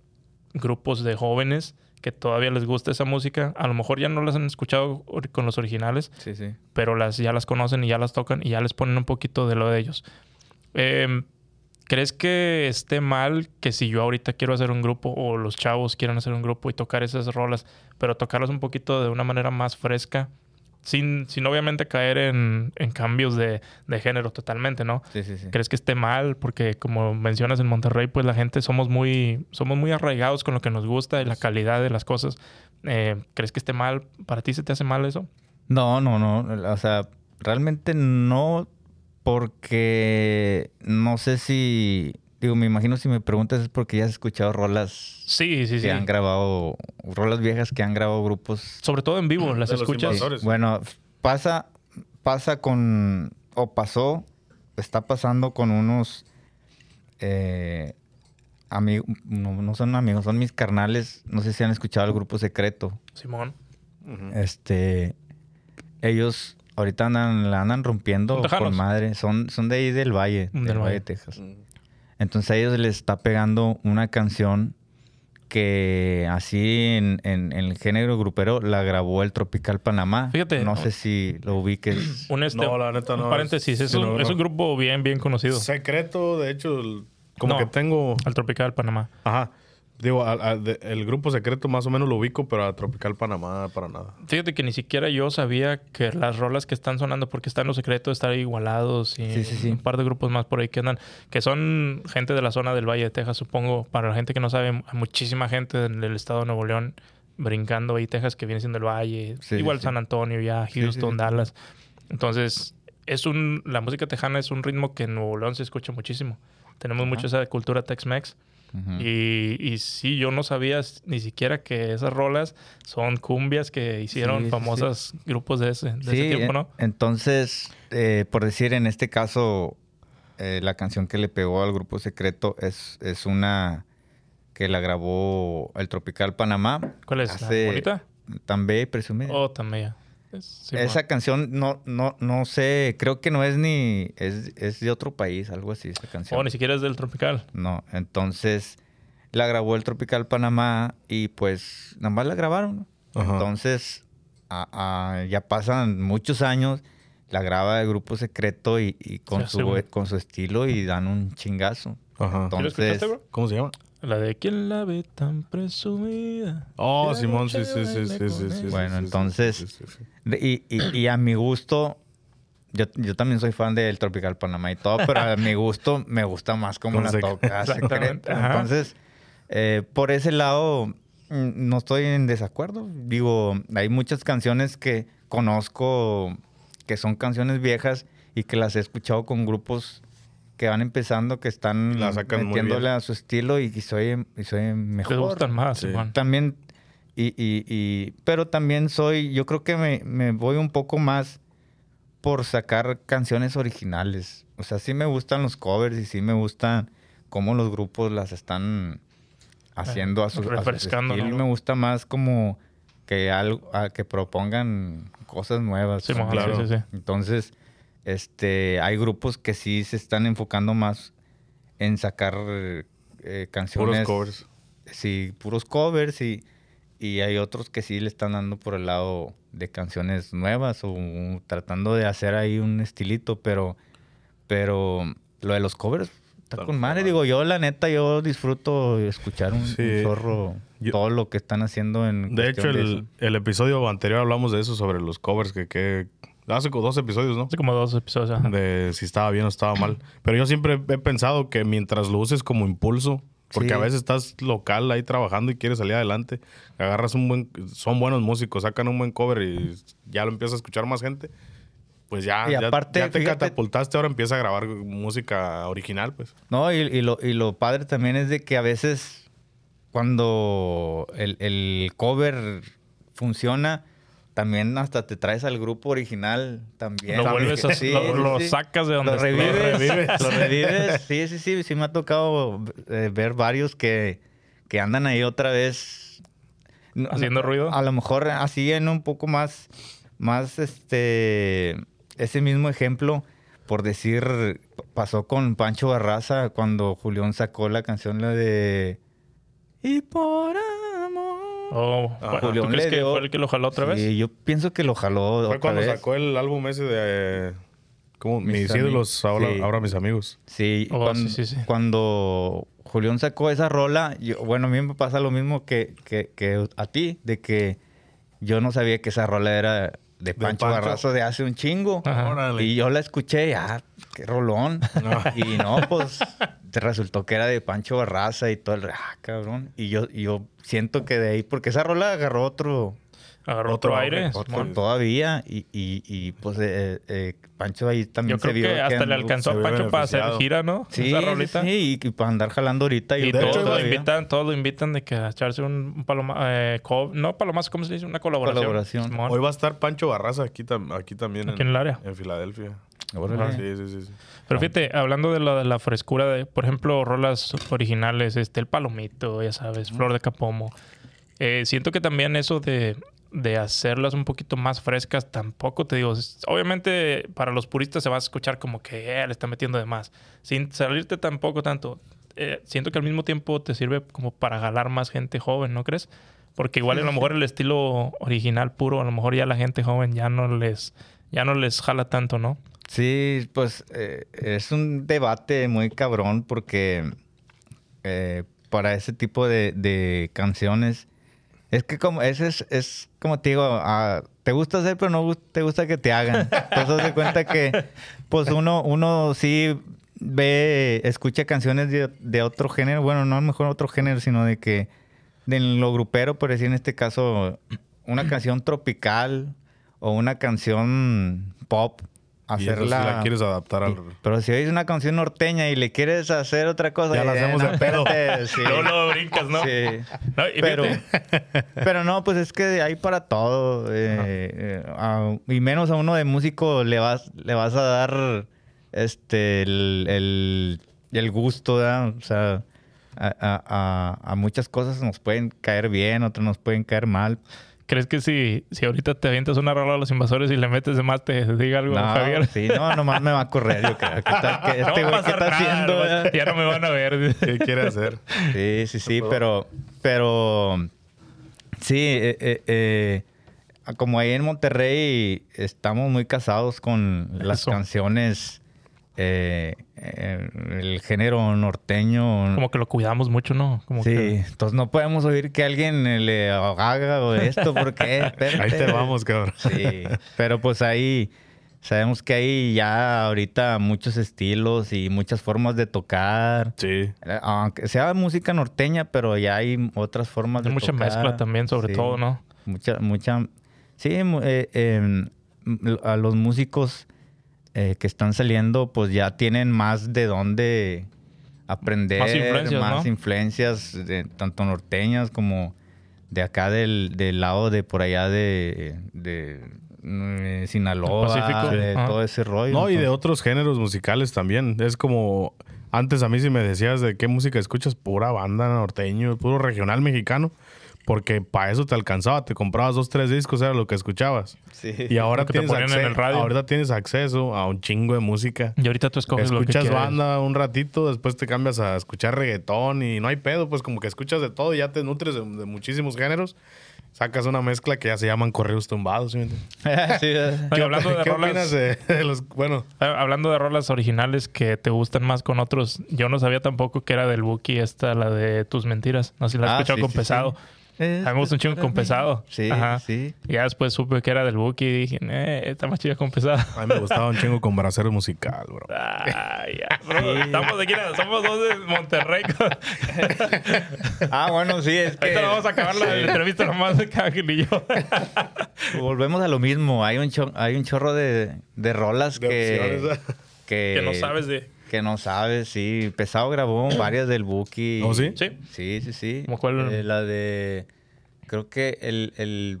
grupos de jóvenes que todavía les gusta esa música. A lo mejor ya no las han escuchado con los originales, Sí, sí. pero las, ya las conocen y ya las tocan y ya les ponen un poquito de lo de ellos. Em, ¿Crees que esté mal que si yo ahorita quiero hacer un grupo o los chavos quieran hacer un grupo y tocar esas rolas, pero tocarlas un poquito de una manera más fresca, sin, sin obviamente caer en, en cambios de, de género totalmente, ¿no? Sí, sí, sí. ¿Crees que esté mal? Porque como mencionas en Monterrey, pues la gente somos muy, somos muy arraigados con lo que nos gusta y la calidad de las cosas. Eh, ¿Crees que esté mal? ¿Para ti se te hace mal eso? No, no, no. O sea, realmente no, porque no sé si. Digo, me imagino si me preguntas es porque ya has escuchado rolas Sí, sí, que sí. han grabado, rolas viejas que han grabado grupos. Sobre todo en vivo, las De los escuchas. Bueno, pasa, pasa con, o pasó, está pasando con unos eh, amigos, no, no son amigos, son mis carnales, no sé si han escuchado el grupo secreto. Simón. Este, ellos ahorita andan, la andan rompiendo con madre, son, son de ahí del Valle, Del del, Valle Valle. de Texas. Entonces a ellos les está pegando una canción que así en, en- en el género grupero la grabó el Tropical Panamá. Fíjate, No sé si lo ubiques. Un, este, No, la neta no, un paréntesis, es- un, no, es no. un grupo bien, bien conocido. Secreto, de hecho, el- como No. que tengo. Al Tropical Panamá. Ajá. Digo, al- al de- el grupo secreto más o menos lo ubico, pero a Tropical Panamá para nada. Fíjate que ni siquiera yo sabía que las rolas que están sonando, porque están los secretos, están igualados y Sí, sí, sí. un par de grupos más por ahí que andan, que son gente de la zona del Valle de Texas, supongo. Para la gente que no sabe, hay muchísima gente del estado de Nuevo León brincando ahí Texas, que viene siendo el Valle. Sí, Igual. San Antonio, ya sí, Houston, sí. Dallas. Entonces, es un, la música tejana es un ritmo que en Nuevo León se escucha muchísimo. Tenemos mucho esa cultura Tex-Mex. Y, y sí, yo no sabía ni siquiera que esas rolas son cumbias que hicieron Sí, sí, famosas grupos de ese, de Sí, ese tiempo, ¿no? entonces, eh, por decir, en este caso, eh, la canción que le pegó al grupo secreto es, es una que la grabó el Tropical Panamá. ¿Cuál es? hace- ¿La bonita? Y presumida. Oh, también. Sí, Esa canción no, no, no sé, creo que no es ni, es, es de otro país, algo así, esa canción. Oh, ni siquiera es del Tropical. No, entonces la grabó el Tropical Panamá y pues nada más la grabaron. Entonces a- a- ya pasan muchos años, la graba el grupo secreto y, y con, su, güey. con su estilo y dan un chingazo. Ajá. ¿Sí lo escuchaste, Entonces, bro? ¿Cómo se llama? La de ¿Quién la ve tan presumida? Oh, Simón, sí, sí, sí, sí, sí, sí, Bueno, sí, entonces- sí, sí, sí. de- y, y- y a mi gusto, yo, yo también soy fan del Tropical Panamá y todo, pero a mi gusto me gusta más como la toca. Entonces, eh, por ese lado, mm, no estoy en desacuerdo. Digo, hay muchas canciones que conozco que son canciones viejas y que las he escuchado con grupos que van empezando, que están La sacan muy metiéndole a su estilo y, y soy, y soy Te mejor. gustan más, Sí. También, y, y, y- pero también soy, yo creo que me, me voy un poco más por sacar canciones originales. O sea, sí me gustan los covers y sí me gustan cómo los grupos las están haciendo a su, a su estilo. ¿no? Me gusta más como que algo, a que propongan cosas nuevas. Simón, claro. sí, sí, sí. Entonces, este, hay grupos que sí se están enfocando más en sacar eh, Puros canciones covers. sí, puros covers y, y hay otros que sí le están dando por el lado de canciones nuevas o tratando de hacer ahí un estilito, pero, pero lo de los covers está con madre. Digo, yo la neta, yo disfruto escuchar un, Sí. un zorro Yo- todo lo que están haciendo en De hecho, de el, el episodio anterior hablamos de eso, sobre los covers, que, que hace como dos episodios, ¿no? Hace como dos episodios. ajá. De si estaba bien o estaba mal. Pero yo siempre he pensado que mientras lo uses como impulso, porque Sí. a veces estás local ahí trabajando y quieres salir adelante, agarras un buen, son buenos músicos, sacan un buen cover y ya lo empieza a escuchar más gente, pues ya, Y ya- aparte, ya te fíjate- catapultaste, ahora empieza a grabar música original, pues. No, y, y lo, y lo padre también es de que a veces cuando el, el cover funciona, también hasta te traes al grupo original también. Lo vuelves a- Sí, lo, sí, lo sí. sacas de donde Lo revives, revives. lo revives. Sí, sí, sí, sí me ha tocado eh, ver varios que, que andan ahí otra vez. ¿Haciendo ruido? A lo mejor así en un poco más, más este, ese mismo ejemplo, por decir, pasó con Pancho Barraza cuando Julián sacó la canción la de... Y por amor. Oh. ¿tú Julián crees que dio- fue el que lo jaló otra vez? Sí, yo pienso que lo jaló Fue otra cuando vez. sacó el álbum ese de... eh, ¿Cómo? Mis ídolos, ahora, Sí. ahora mis amigos. Sí, Oh, cuando, sí, sí, sí. cuando Julián sacó esa rola, yo, bueno, a mí me pasa lo mismo que, que, que a ti, de que yo no sabía que esa rola era de Pancho, Pancho. Barrazo de hace un chingo. Ajá. Y yo la escuché, y, ah, qué rolón. Y no, pues te resultó que era de Pancho Barraza y todo el, ah, cabrón. Y yo, y yo siento que de ahí, porque esa rola agarró otro, Agarró otro, Otro aire. otro todavía. Y, y, y pues eh, eh, Pancho ahí también Yo creo se vio que hasta le alcanzó a Pancho para hacer gira, ¿no? Sí, Esa sí, rolita. sí, y, y para andar jalando ahorita. Y y todos hecho, lo invitan, todos lo invitan de que a echarse un, un paloma, eh, co- no palomazo, ¿cómo se dice? Una colaboración. Colaboración. Hoy va a estar Pancho Barraza aquí, tam- aquí también. Aquí en el área. En Filadelfia. Órale. Ah, sí, sí, sí. Pero fíjate, hablando de la, de la frescura de, por ejemplo, rolas originales, este, el palomito, ya sabes, flor de capomo. Eh, siento que también eso de, de hacerlas un poquito más frescas, tampoco te digo. Obviamente, para los puristas se va a escuchar como que eh, le está metiendo de más. Sin salirte tampoco tanto. eh, siento que al mismo tiempo te sirve como para jalar más gente joven, ¿no crees? Porque igual a lo mejor el estilo original puro, a lo mejor ya la gente joven ya no les, ya no les jala tanto, ¿no? Sí, pues eh, es un debate muy cabrón porque eh, para ese tipo de, canciones es que como es, es como te digo, ah, te gusta hacer pero no te gusta que te hagan. Entonces de cuenta que pues uno uno sí ve, escucha canciones de, otro género, bueno, no mejor otro género, sino de que de lo grupero, por decir en este caso, una canción tropical o una canción pop, Y hacerla... la quieres adaptar al... Pero si oyes una canción norteña y le quieres hacer otra cosa... Ya la eh, hacemos no, de pedo. sí. Luego, luego brincas, ¿no? Sí. No, Pero, pero no, pues es que hay para todo. eh, eh, a- y menos a uno de músico le vas, le vas a dar este el, el- el gusto, ¿verdad? O sea, a, a- a- a muchas cosas nos pueden caer bien, otras nos pueden caer mal. ¿Crees que si, si ahorita te avientas una rola a los invasores y le metes de más, te diga algo, No, Javier? sí, no, nomás me va a correr, yo creo. ¿Qué tal? ¿Qué- No este güey qué pasar está nada, haciendo? verdad? ya no me van a ver. ¿Qué quiere hacer? Sí, sí, sí, pero, pero sí, eh, eh, eh, como ahí en Monterrey estamos muy casados con las Eso. canciones, eh, eh, el género norteño. Como que lo cuidamos mucho, ¿no? Como sí, que- entonces no podemos oír que alguien eh, le haga esto, porque Ahí te vamos, cabrón. Sí, pero pues ahí sabemos que hay ya ahorita muchos estilos y muchas formas de tocar. Sí. Eh, Aunque sea música norteña, pero ya hay otras formas Hay de mucha tocar. mezcla también, sobre Sí. todo, ¿no? Mucha, mucha... Sí, eh, em, a los músicos eh, que están saliendo, pues ya tienen más de dónde aprender. Más influencias, más ¿no? influencias, de- tanto norteñas como de acá del, del lado de por allá de, de, mm, Sinaloa, Pacífico. de Ajá. todo ese rollo. No, y de otros géneros musicales también. Es como... Antes a mí si me decías de qué música escuchas, pura banda norteño, puro regional mexicano. Porque para eso te alcanzaba, te comprabas dos, tres discos, era lo que escuchabas. sí. Y ahora te tienes, ponían en acce- el radio. ahorita tienes acceso a un chingo de música. Y ahorita tú escoges lo que Escuchas quieres. banda un ratito, después te cambias a escuchar reggaetón y no hay pedo, pues como que escuchas de todo y ya te nutres de, de muchísimos géneros. Sacas una mezcla que ya se llaman correos tumbados. ¿sí entiendes? Sí, hablando de ¿Qué rolas- opinas de, de los... Bueno, Ah, Hablando de rolas originales que te gustan más con otros, yo no sabía tampoco que era del Buki esta, la de Tus Mentiras. No sé si la has Ah, escuchado sí, con sí, pesado. Sí. A mí me gusta un chingo con pesado. Sí, Ajá. sí. Y ya después supe que era del Buki y dije, eh, está más chida con pesado. a mí me gustaba un chingo con bracero musical, bro. Ay, ya, bro, estamos aquí, somos dos de Monterrey. Ah, bueno, sí, es que... Ahorita vamos a acabar la Sí. entrevista nomás de Ángel y yo. Volvemos a lo mismo. Hay un, cho- hay un chorro de, de rolas De que, opciones, ¿eh? que... que no sabes de... Que no sabes, sí. Pesado grabó varias del Buki. ¿Oh, sí? Sí. Sí, sí, sí. ¿Cómo cuál? Eh, la de... Creo que el... el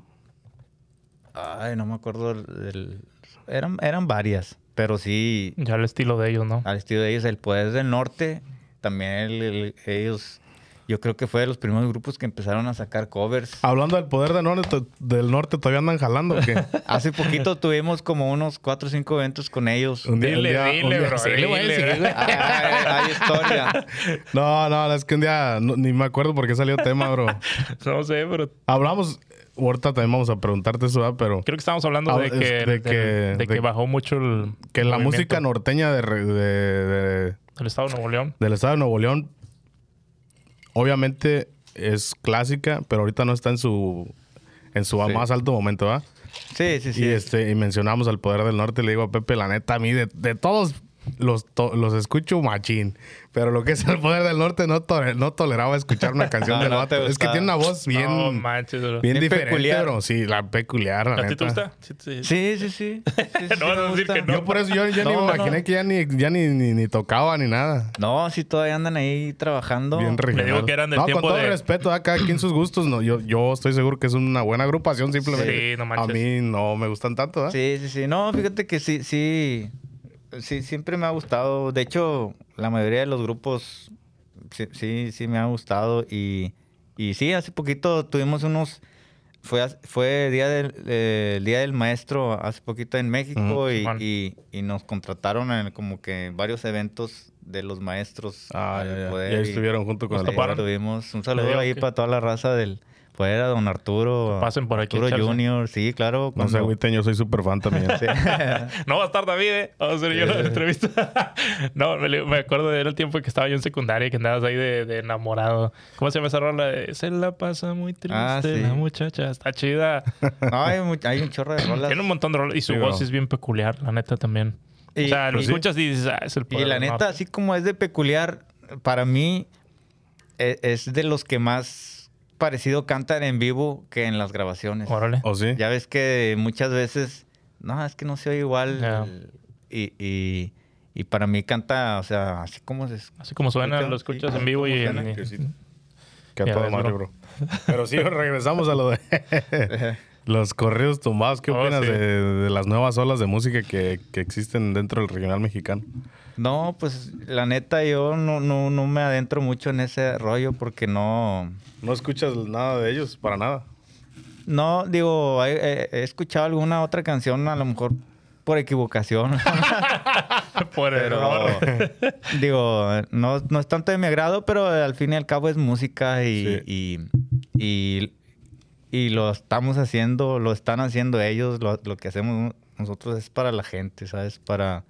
ay, no me acuerdo del... Eran, eran varias. Pero sí, Ya el estilo de ellos, ¿no? al estilo de ellos, el Poder del Norte, también el- el- ellos... Yo creo que fue de los primeros grupos que empezaron a sacar covers. Hablando del poder del norte, del norte ¿todavía andan jalando o qué? Hace poquito tuvimos como unos cuatro o cinco eventos con ellos. Un día- un Dile, día- un dile, día- bro. Sí, dile, güey. Ah, hay, hay historia. No, no, es que un día no- ni me acuerdo por qué salió tema, bro. No sé, pero Hablamos, ahorita también vamos a preguntarte eso, ¿verdad? pero creo que estábamos hablando Ah, de que, de que- de de- que bajó mucho el que la movimiento música norteña de, re- de- de- del estado de Nuevo León. del estado de Nuevo León, obviamente es clásica, pero ahorita no está en su en su Sí. más alto momento, ¿verdad? Sí, sí, sí. Y este y mencionamos al poder del norte, le digo a Pepe, la neta, a mí de, de todos los, to- los escucho machín, pero lo que es el poder del norte no, to- no toleraba escuchar una canción No, del no vato. te Es que tiene una voz bien, no manches, bien, Bien diferente, peculiar. bro. Sí, la peculiar, la ¿A ti te neta. gusta? Sí, sí. Sí, sí, sí. No vas a me decir que no. Yo por eso yo, yo ni No, me no. imaginé que ya ni, ya ni, ni, ni tocaba ni nada. No, sí, todavía andan ahí trabajando. Bien regional. digo que eran del no, tiempo con todo de- respeto a cada quien sus gustos. No, yo, yo estoy seguro que es una buena agrupación, simplemente. Sí, no a manches. mí no me gustan tanto, ¿verdad? Sí, sí, sí. No, fíjate que sí, sí. Sí, siempre me ha gustado. De hecho, la mayoría de los grupos sí, sí, sí me ha gustado. Y, y sí, hace poquito tuvimos unos. Fue, fue día del, eh, el Día del Maestro hace poquito en México y, y- y nos contrataron en como que varios eventos de los maestros. Ah, ya, ya. poder Y ahí y- estuvieron junto con toparon. tuvimos un saludo ahí para toda la raza del poder, a don Arturo. pasen por aquí Arturo echarse. Junior, sí, claro. No sé, cuando- agüiten, yo soy súper fan también. Sí. No va a estar David, ¿eh? Vamos a hacer yo la entrevista. no, me, me acuerdo de el tiempo que estaba yo en secundaria, que andabas ahí de, de enamorado. ¿Cómo se llama esa rola? De, Se la pasa muy triste Ah, sí. la muchacha. Está chida. No, hay, un chorro de rolas. Tiene un montón de rolas. Y su Sí, voz es bien peculiar, la neta también. Y- o sea, lo pues sí. escuchas y dices, ah, es el Y poder la del neta, así como es de peculiar, para mí e- es de los que más parecido cantan en vivo que en las grabaciones. Órale. ¿O sí? Ya ves que muchas veces, no, es que no se oye igual. Y, y, y para mí canta, o sea, así como se... Así como suena, Escucha, lo escuchas sí, en vivo y ¿cómo en... suena? Que a Ya toda ves, madre, bro. Pero sí, regresamos a lo de los corridos tumbados. ¿Qué Oh, opinas sí. de, de las nuevas olas de música que, que existen dentro del regional mexicano? No, pues la neta yo no, no, no me adentro mucho en ese rollo porque no... No escuchas nada de ellos, para nada. No, digo, he, escuchado alguna otra canción a lo mejor por equivocación. Por Pero, error. digo, no, no es tanto de mi agrado, pero al fin y al cabo es música y, y, y, y lo estamos haciendo, lo están haciendo ellos, lo, lo que hacemos nosotros es para la gente, ¿sabes? Para...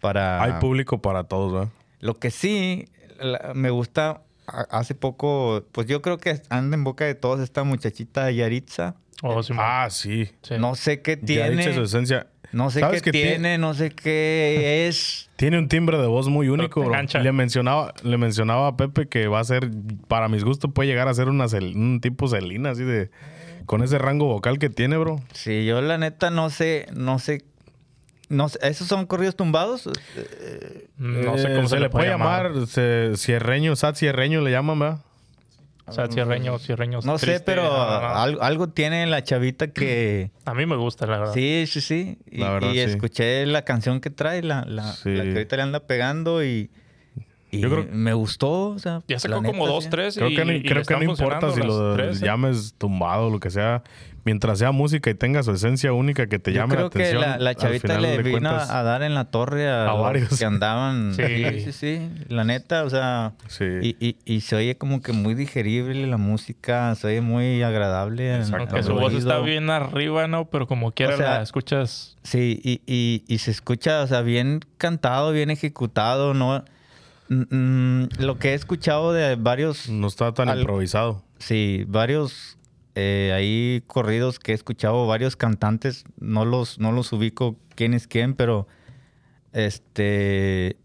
para Hay público para todos, ¿verdad? Lo que sí la- me gusta, hace poco, pues yo creo que anda en boca de todos esta muchachita Yaritza. Oh, sí. Ah, sí. Sí. No sé qué tiene. dice su esencia. No sé ¿Sabes qué tiene, no sé qué es. Tiene un timbre de voz muy único, bro. Le mencionaba, le mencionaba a Pepe que va a ser, para mis gustos, puede llegar a ser una Cel- un tipo Celina, así de. Con ese rango vocal que tiene, bro. Sí, yo la neta no sé, no sé. No sé, ¿esos son corridos tumbados? No sé Eh, cómo se, le puede llamar. se- cierreño, Sat Cierreño le llaman, ¿verdad? O sea, cierreño, cierreño. No sé, pero no, no, no. Algo, algo tiene la chavita que... A mí me gusta, la verdad. Sí, sí, sí. Y, La verdad, y sí. escuché la canción que trae, la, la, Sí. la que ahorita le anda pegando y... y Yo creo- me gustó, o sea... Ya sacó como neta, dos, tres. Creo y, que, y creo que no importa si lo tres, ¿eh? llames tumbado o lo que sea. Mientras sea música y tenga su esencia única que te Yo llame la creo que la, la chavita le vino cuentas- a dar en la torre a, a varios. que andaban. Sí. sí, sí, sí. La neta, o sea... Sí. Y, y, y se oye como que muy digerible la música, se oye muy agradable. en- Exacto. Aunque su voz está bien arriba, ¿no? Pero como quiera O sea, la escuchas. Sí, y, y, y se escucha, o sea, bien cantado, bien ejecutado, ¿no? Mm, mm, lo que he escuchado de varios, No está tan al- improvisado. sí, varios eh, ahí corridos que he escuchado, varios cantantes, no los, no los ubico quién es quién, pero este eh,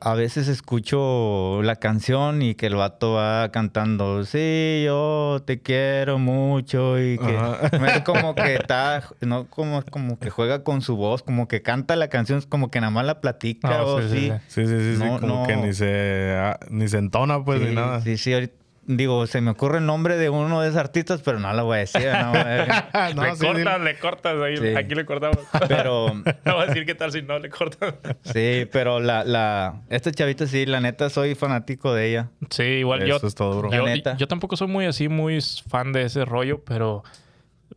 a veces escucho la canción y que el vato va cantando, sí, yo te quiero mucho y que Ajá. me- como que está, no como, como que juega con su voz, como que canta la canción, es como que nada más la platica o sí, sí, sí. sí. No, como no. que ni se, ah, ni se entona, pues, ni nada. Sí, sí, ahorita- digo, se me ocurre el nombre de uno de esos artistas, pero no lo voy a decir, no, No, le sí, cortas, le cortas. Ahí, Sí. Aquí le cortamos. pero no voy a decir qué tal si no le cortas. sí, pero la, la, esta chavita sí, la neta soy fanático de ella. Sí, igual yo. Eso es todo, bro. La Yo, neta. yo tampoco soy muy así, muy fan de ese rollo, pero,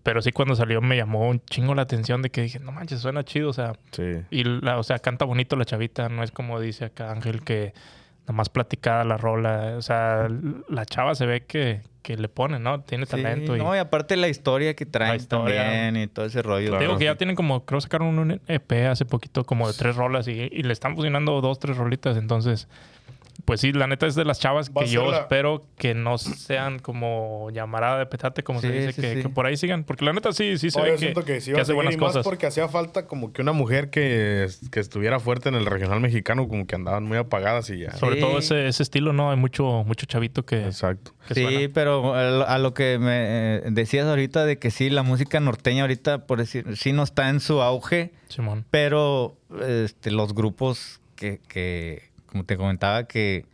pero sí cuando salió me llamó un chingo la atención de que dije, no manches, suena chido, o sea, Sí. y la, o sea, canta bonito la chavita, no es como dice acá Ángel que más platicada la rola, o sea, la chava se ve que, que le pone, ¿no? Tiene Sí, talento y no, y aparte la historia que traen historia. también y todo ese rollo. Claro. Digo que ya tienen como, creo sacaron un EP hace poquito como de tres rolas y, y le están funcionando dos, tres rolitas. Entonces, pues sí, la neta es de las chavas Va que yo la- espero que no sean como llamarada de petate, como se dice, sí, que, sí. que por ahí sigan. Porque la neta sí, sí se Oye, ve que, hace buenas y más cosas. porque hacía falta como que una mujer que, que estuviera fuerte en el regional mexicano, como que andaban muy apagadas y ya. Sobre todo ese, ese estilo, ¿no? Hay mucho, mucho chavito que, Exacto. que Sí, suena. pero a lo, que me eh, decías ahorita de que sí, la música norteña ahorita, por decir, sí no está en su auge, Simón. pero este, los grupos que, que, como te comentaba, que,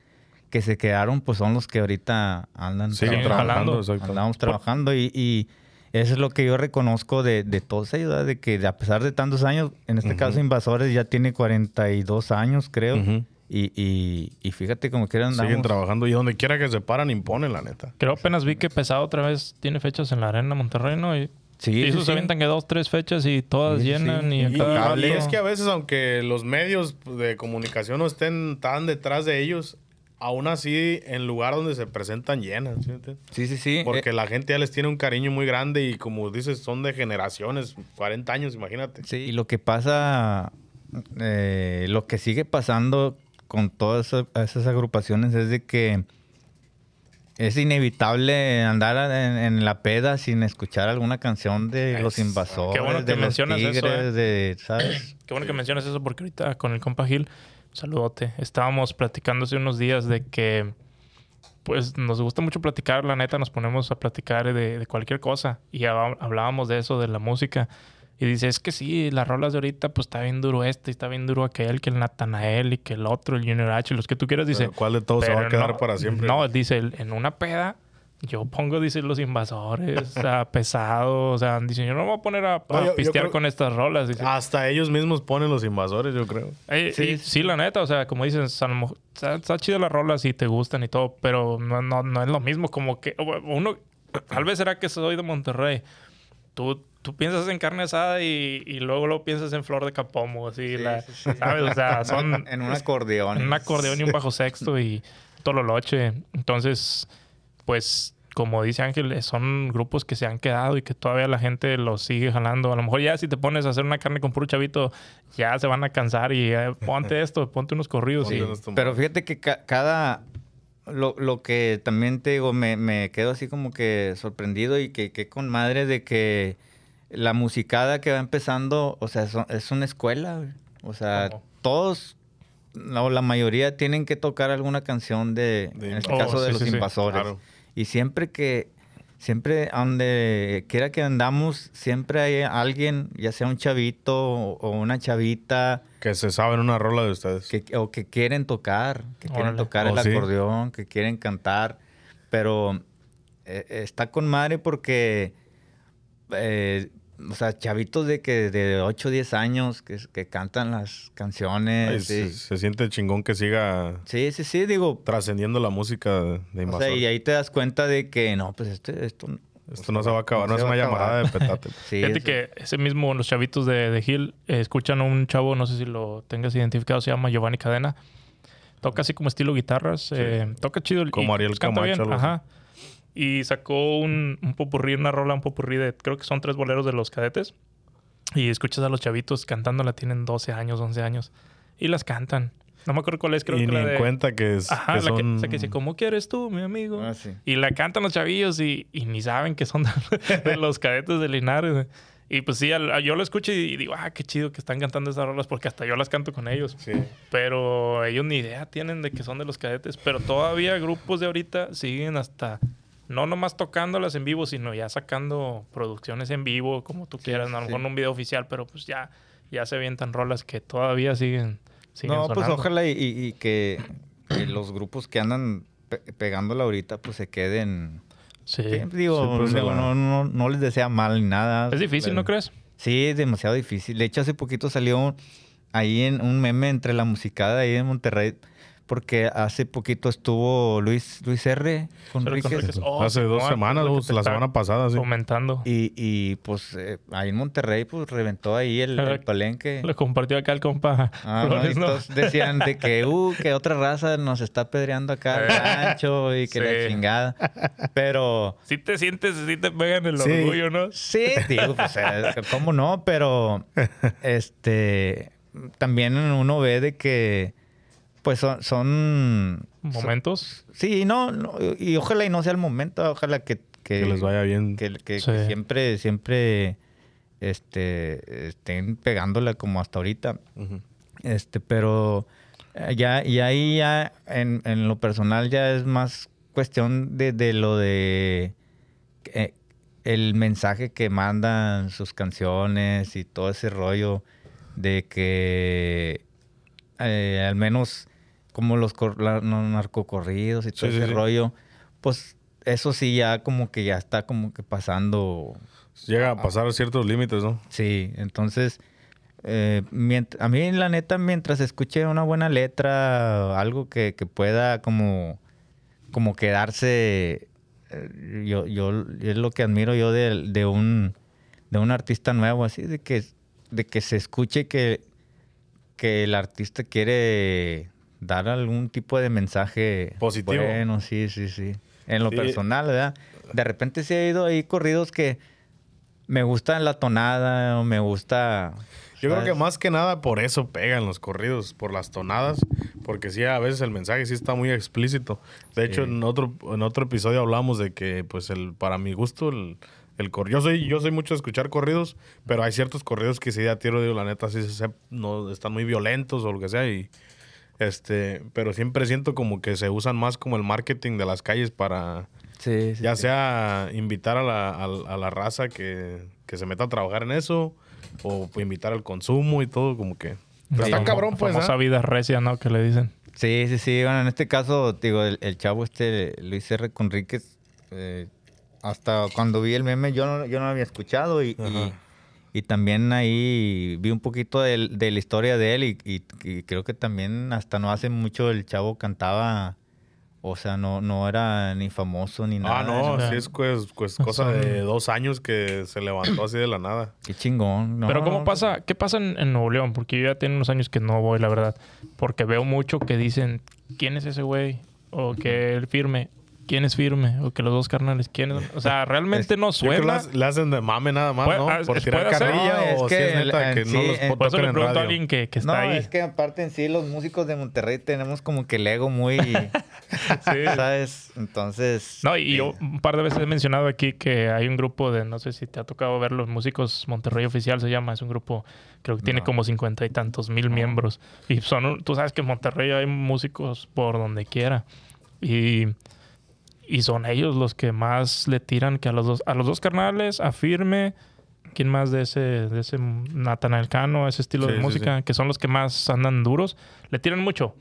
que se quedaron, pues son los que ahorita andan Siguen Sí, trabajando, jalando. exacto. andamos trabajando y, y eso es lo que yo reconozco de, de todos ellos, ¿verdad? de que a pesar de tantos años, en este Ujú. caso Invasores ya tiene 42 años, creo, Ujú. y, y, y fíjate como que andamos. Siguen trabajando y donde quiera que se paran imponen, la neta. Creo apenas vi que Pesado otra vez tiene fechas en la Arena Monterrey, ¿no? Y Sí, y sí, esos se sí. avientan que dos, tres fechas y todas Sí, llenan sí. y, Y, y es que a veces, aunque los medios de comunicación no estén tan detrás de ellos, aún así, en lugar donde se presentan llenas. ¿sí? Sí, sí, sí. Porque Eh, la gente ya les tiene un cariño muy grande y como dices, son de generaciones, 40 años, imagínate. Sí, y lo que pasa, eh, lo que sigue pasando con todas esas, esas agrupaciones es de que es inevitable andar en, en la peda sin escuchar alguna canción de los Eso. invasores, Qué bueno que de los mencionas eso, tigres, eh. de, ¿sabes? Qué bueno que mencionas eso porque ahorita con el compa Gil, saludote, estábamos platicando hace unos días de que pues nos gusta mucho platicar, la neta nos ponemos a platicar de, de cualquier cosa y hab- hablábamos de eso, de la música. Y dice, es que sí, las rolas de ahorita, pues está bien duro este, está bien duro aquel, que el Natanael y que el otro, el Junior H, los que tú quieras, dice. Pero ¿Cuál de todos se va a quedar no, para siempre? No, dice, en una peda, yo pongo, dice, los invasores, sea, pesado, o sea, dice, yo no me voy a poner a, a No, yo- yo pistear creo- con estas rolas, dice. Hasta ellos mismos ponen los invasores, yo creo. Eh, Sí, y sí, la neta, o sea, como a mejor- está, está chido las rolas y te gustan y todo, pero no, no, no es lo mismo, como que uno, tal vez será que soy de Monterrey, tú, tú piensas en carne asada y, y luego lo piensas en flor de capomo, así, Sí, la- sí, sí. ¿sabes? O sea, son en un acordeón. un acordeón y un bajo sexto y tololoche. Entonces, pues, como dice Ángel, son grupos que se han quedado y que todavía la gente los sigue jalando. A lo mejor ya si te pones a hacer una carne con puro chavito, ya se van a cansar y eh, ponte esto, ponte unos corridos. Y-. Pero fíjate que ca- cada... Lo, lo que también te digo, me, me quedo así como que sorprendido y que, que con madre de que la musicada que va empezando, o sea, son- es una escuela. güey. O sea, ¿Cómo? todos, o la mayoría tienen que tocar alguna canción de, De en este Oh, caso, de sí, los sí, sí. invasores. Claro. Y siempre que, siempre donde quiera que andamos, siempre hay alguien, ya sea un chavito o, o una chavita, Que se saben una rola de ustedes. que, o que quieren tocar, que quieren Órale. tocar Oh, el sí. acordeón, que quieren cantar, pero eh, está con madre porque, eh, o sea, chavitos de que de 8 o 10 años que, que cantan las canciones. se, sí. se siente chingón que siga sí, sí, sí, digo, trascendiendo la música de o sea, invasores. y ahí te das cuenta de que no, pues este, esto, Esto no se va a acabar, no, es una llamada de petate. Sí, Fíjate sí. que ese mismo, los chavitos de, de Gil, eh, escuchan a un chavo, no sé si lo tengas identificado, se llama Giovanni Cadena. Toca así como estilo guitarras, eh, toca chido. y Como Ariel canta Camacho, algo así. Y sacó un, un popurrí, una rola, un popurrí de, creo que son tres boleros de los cadetes. Y escuchas a los chavitos cantándola, tienen 12 años, 11 años. Y las cantan. No me acuerdo cuál es, creo y que ni la en de... cuenta que, es, Ajá, que la que, son... o sea, que dice, ¿cómo quieres tú, mi amigo? Ah, sí. Y la cantan los chavillos y, y ni saben que son de, de los cadetes de Linares. Y pues sí, al- yo lo escucho y digo, ah, qué chido que están cantando esas rolas porque hasta yo las canto con ellos. Sí. Pero ellos ni idea tienen de que son de los cadetes. Pero todavía grupos de ahorita siguen hasta, no nomás tocándolas en vivo, sino ya sacando producciones en vivo, como tú quieras. A lo sí. mejor no un video oficial, pero pues ya, ya se avientan rolas que todavía siguen. siguen No, pues ojalá y, que, los grupos que andan pe- pegándola ahorita pues se queden... Sí. Sí, digo, Sí, pues, digo, no, no, no les desea mal ni nada. Es difícil, ¿no crees? Sí, es demasiado difícil. De hecho, hace poquito salió ahí en un meme entre la musicada ahí en Monterrey, porque hace poquito estuvo Luis, Luis R. Conríquez. Oh, Hace dos semanas, la semana pasada, sí. Comentando. Y, y pues eh, ahí en Monterrey pues reventó ahí el, el palenque. Lo compartió acá el compa Ah, no, y Flores, ¿no? todos decían de que, uh, que otra raza nos está apedreando acá el Eh, rancho y que la sí. chingada. Pero Si te sientes, si te pegan el Sí. orgullo, ¿no? Sí, digo, pues, eh, ¿cómo no? Pero, este, también uno ve de que, pues, son, son Momentos. sí, no, no, y ojalá y no sea el momento, ojalá que, que, Que les vaya bien. que, que- que Sí. siempre, siempre, este, estén pegándola como hasta ahorita. Este, pero eh, ya, y ahí ya en, en lo personal ya es más cuestión de, de lo de eh, el mensaje que mandan sus canciones y todo ese rollo de que eh, al menos como los, la- los narcocorridos y todo Sí, ese sí. rollo, pues eso sí ya como que ya está como que pasando Llega a pasar ciertos límites, ¿no? Sí, entonces, eh, a mí la neta, mientras escuche una buena letra, algo que, que pueda como, como quedarse, eh, yo, yo, es lo que admiro yo de, de un, de un artista nuevo, así de que, de que se escuche que, que el artista quiere dar algún tipo de mensaje Positivo. Bueno, sí, sí, sí. En lo Sí. personal, ¿verdad? De repente sí he ido ahí corridos que me gusta la tonada o me gusta... Yo creo que más que nada por eso pegan los corridos, por las tonadas, porque sí, a veces el mensaje sí está muy explícito. De hecho, en otro, en otro episodio hablamos de que, pues, el, para mi gusto, el, el yo soy, yo soy mucho de escuchar corridos, pero hay ciertos corridos que sí a tiro, digo, la neta, sí se- no, están muy violentos o lo que sea, y este, pero siempre siento como que se usan más como el marketing de las calles para, Sí, sí, ya sí. sea invitar a la, a, a la raza que, que se meta a trabajar en eso o invitar al consumo y todo como que... Pero Sí. está cabrón, pues. famosa ¿ah? vida recia, ¿no? Que le dicen. Sí, sí, sí. Bueno, en este caso, digo, el, el chavo este, Luis R. Conríquez, eh, hasta cuando vi el meme yo no, yo no lo había escuchado y, y. y también ahí vi un poquito de, la historia de él y, y- y creo que también hasta no hace mucho el chavo cantaba, o sea, no, no era ni famoso ni nada. Ah, no, sí es pues, pues, cosa de dos años que se levantó así de la nada. Qué chingón. no, Pero ¿cómo no, pasa? ¿Qué pasa en, en Nuevo León? Porque yo ya tengo unos años que no voy, la verdad. Porque veo mucho que dicen, ¿quién es ese güey? O que él firme. ¿Quién es firme? O que los dos carnales, ¿quién es? O sea, realmente no que suena. las- le hacen de mame nada más, ¿no? ah, Por tirar carrilla No, es o si que es neta el- que no los Por eso le en pregunto a radio. alguien que, que está No, ahí. es que aparte en sí los músicos de Monterrey tenemos como que el ego muy, Sí. ¿sabes? Entonces... No, y yo eh, un par de veces he mencionado aquí que hay un grupo de, no sé si te ha tocado ver los músicos Monterrey Oficial se llama, es un grupo, creo que tiene No. como cincuenta y tantos mil miembros. Y son, un- tú sabes que en Monterrey hay músicos por donde quiera. Y, y son ellos los que más le tiran que a los dos, a los dos carnales, a Firme, ¿quién más de ese, de ese Natanael Cano, ese estilo Sí, de sí, música? Que son los que más andan duros, le tiran mucho.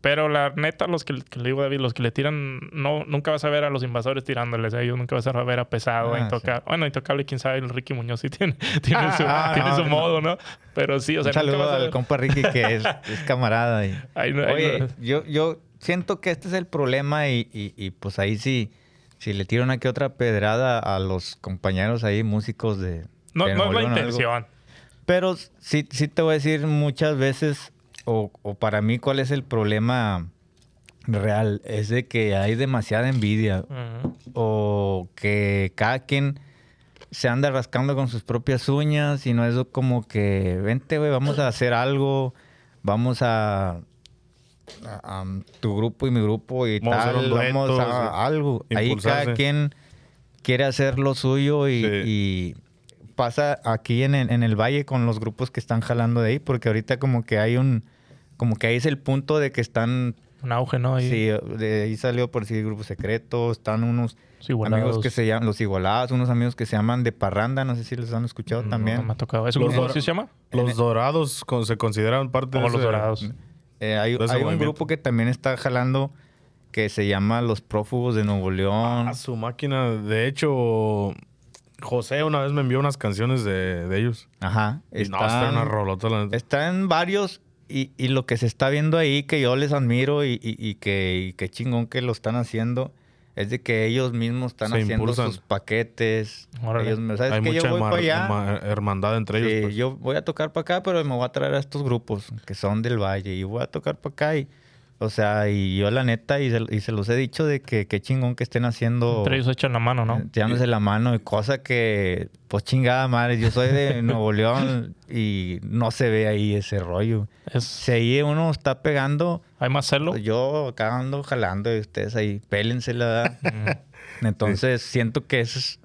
Pero la neta, los que, que le digo a David, los que le tiran, no, nunca vas a ver a los invasores tirándoles a ellos, nunca vas a ver a Pesado, a Ah, Intocable. Bueno, Intocable, quién sabe, el Ricky Muñoz sí tiene, tiene su, Ah, tiene no, su no. modo, ¿no? Pero sí, o sea, un nunca saludo vas a al ver. compa Ricky que es, es camarada. y- no- Oye, yo, yo siento que este es el problema y, y- y, pues ahí sí, si le tiro una que otra pedrada a los compañeros ahí, músicos de... no, no es la algo. intención. Pero sí, sí te voy a decir muchas veces, o, o para mí, cuál es el problema real. Es de que hay demasiada envidia o que cada quien se anda rascando con sus propias uñas y no es como que, vente, güey, vamos a hacer algo, vamos a, a- a tu grupo y mi grupo y Vamos a tal, dueto, vamos a algo. Ahí cada quien quiere hacer lo suyo y, Sí. y pasa aquí en el, en el valle con los grupos que están jalando de ahí, porque ahorita como que hay un, como que ahí es el punto de que están Un auge, ¿no? Ahí, Sí, de ahí salió por sí Grupo Secreto, están unos los igualados. amigos que se llaman, los igualados, unos amigos que se llaman de Parranda, no sé si les han escuchado No, también. No, me ha tocado. ¿Ese Los grupo dora- así se llama? Los dorados con- se consideran parte Como de los ese- dorados. Eh, hay un grupo que también está jalando que se llama Los Prófugos de Nuevo León. Ah, su máquina. De hecho, José una vez me envió unas canciones de, de ellos. Ajá. No, está una Están, rolota, la neta. están varios y, y lo que se está viendo ahí que yo les admiro y, y- y que, y que chingón que lo están haciendo es de que ellos mismos están Se haciendo impulsan. sus paquetes. Órale. Ellos, ¿Sabes Hay que mucha yo voy herma- para allá? herma- hermandad entre ellos. Sí, pues. yo voy a tocar para acá, pero me voy a traer a estos grupos que son del Valle y voy a tocar para acá y, o sea, y yo la neta y se, y se los he dicho de que qué chingón que estén haciendo Entre ellos echan la mano, ¿no? eh, tirándose la mano y cosa que pues chingada madre, yo soy de Nuevo León y no se ve ahí ese rollo. Es, Si ahí uno está pegando, ¿Hay más celo? pues yo acá ando jalando y ustedes ahí pélense la Mm. entonces siento que es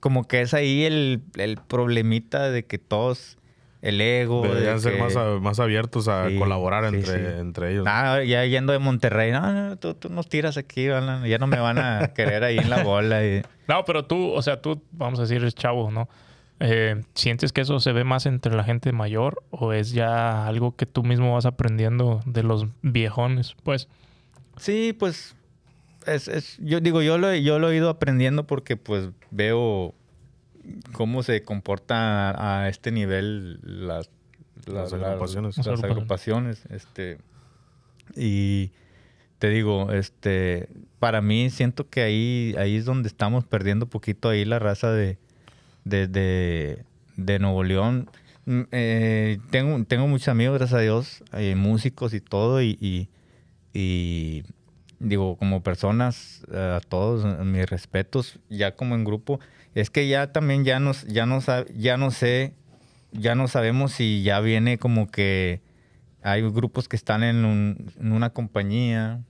como que es ahí el, el problemita de que todos el ego de Deberían ser que- más, a- más abiertos a Sí, colaborar sí, entre, sí. entre ellos. Ah, ya yendo de Monterrey, no, no, tú, tú nos tiras aquí, ya no me van a querer ahí en la bola. y- No, pero tú, o sea, tú, vamos a decir, chavo, ¿no? Eh, ¿Sientes que eso se ve más entre la gente mayor o es ya algo que tú mismo vas aprendiendo de los viejones? Pues, Sí, pues es, es- yo digo, yo lo, yo lo he ido aprendiendo porque pues veo cómo se comporta a, a este nivel las, Las las- agrupaciones. las Las agrupaciones, este y te digo, este para mí siento que ahí ahí es donde estamos perdiendo poquito ahí la raza de de, de, de Nuevo León. Mm, eh, tengo, tengo muchos amigos, gracias a Dios, eh, músicos y todo, y, y- y digo, como personas, eh, a todos mis respetos, ya como en grupo, es que ya también ya nos, ya no sab- ya no sé, ya no sabemos si ya viene como que hay grupos que están en, un- en una compañía,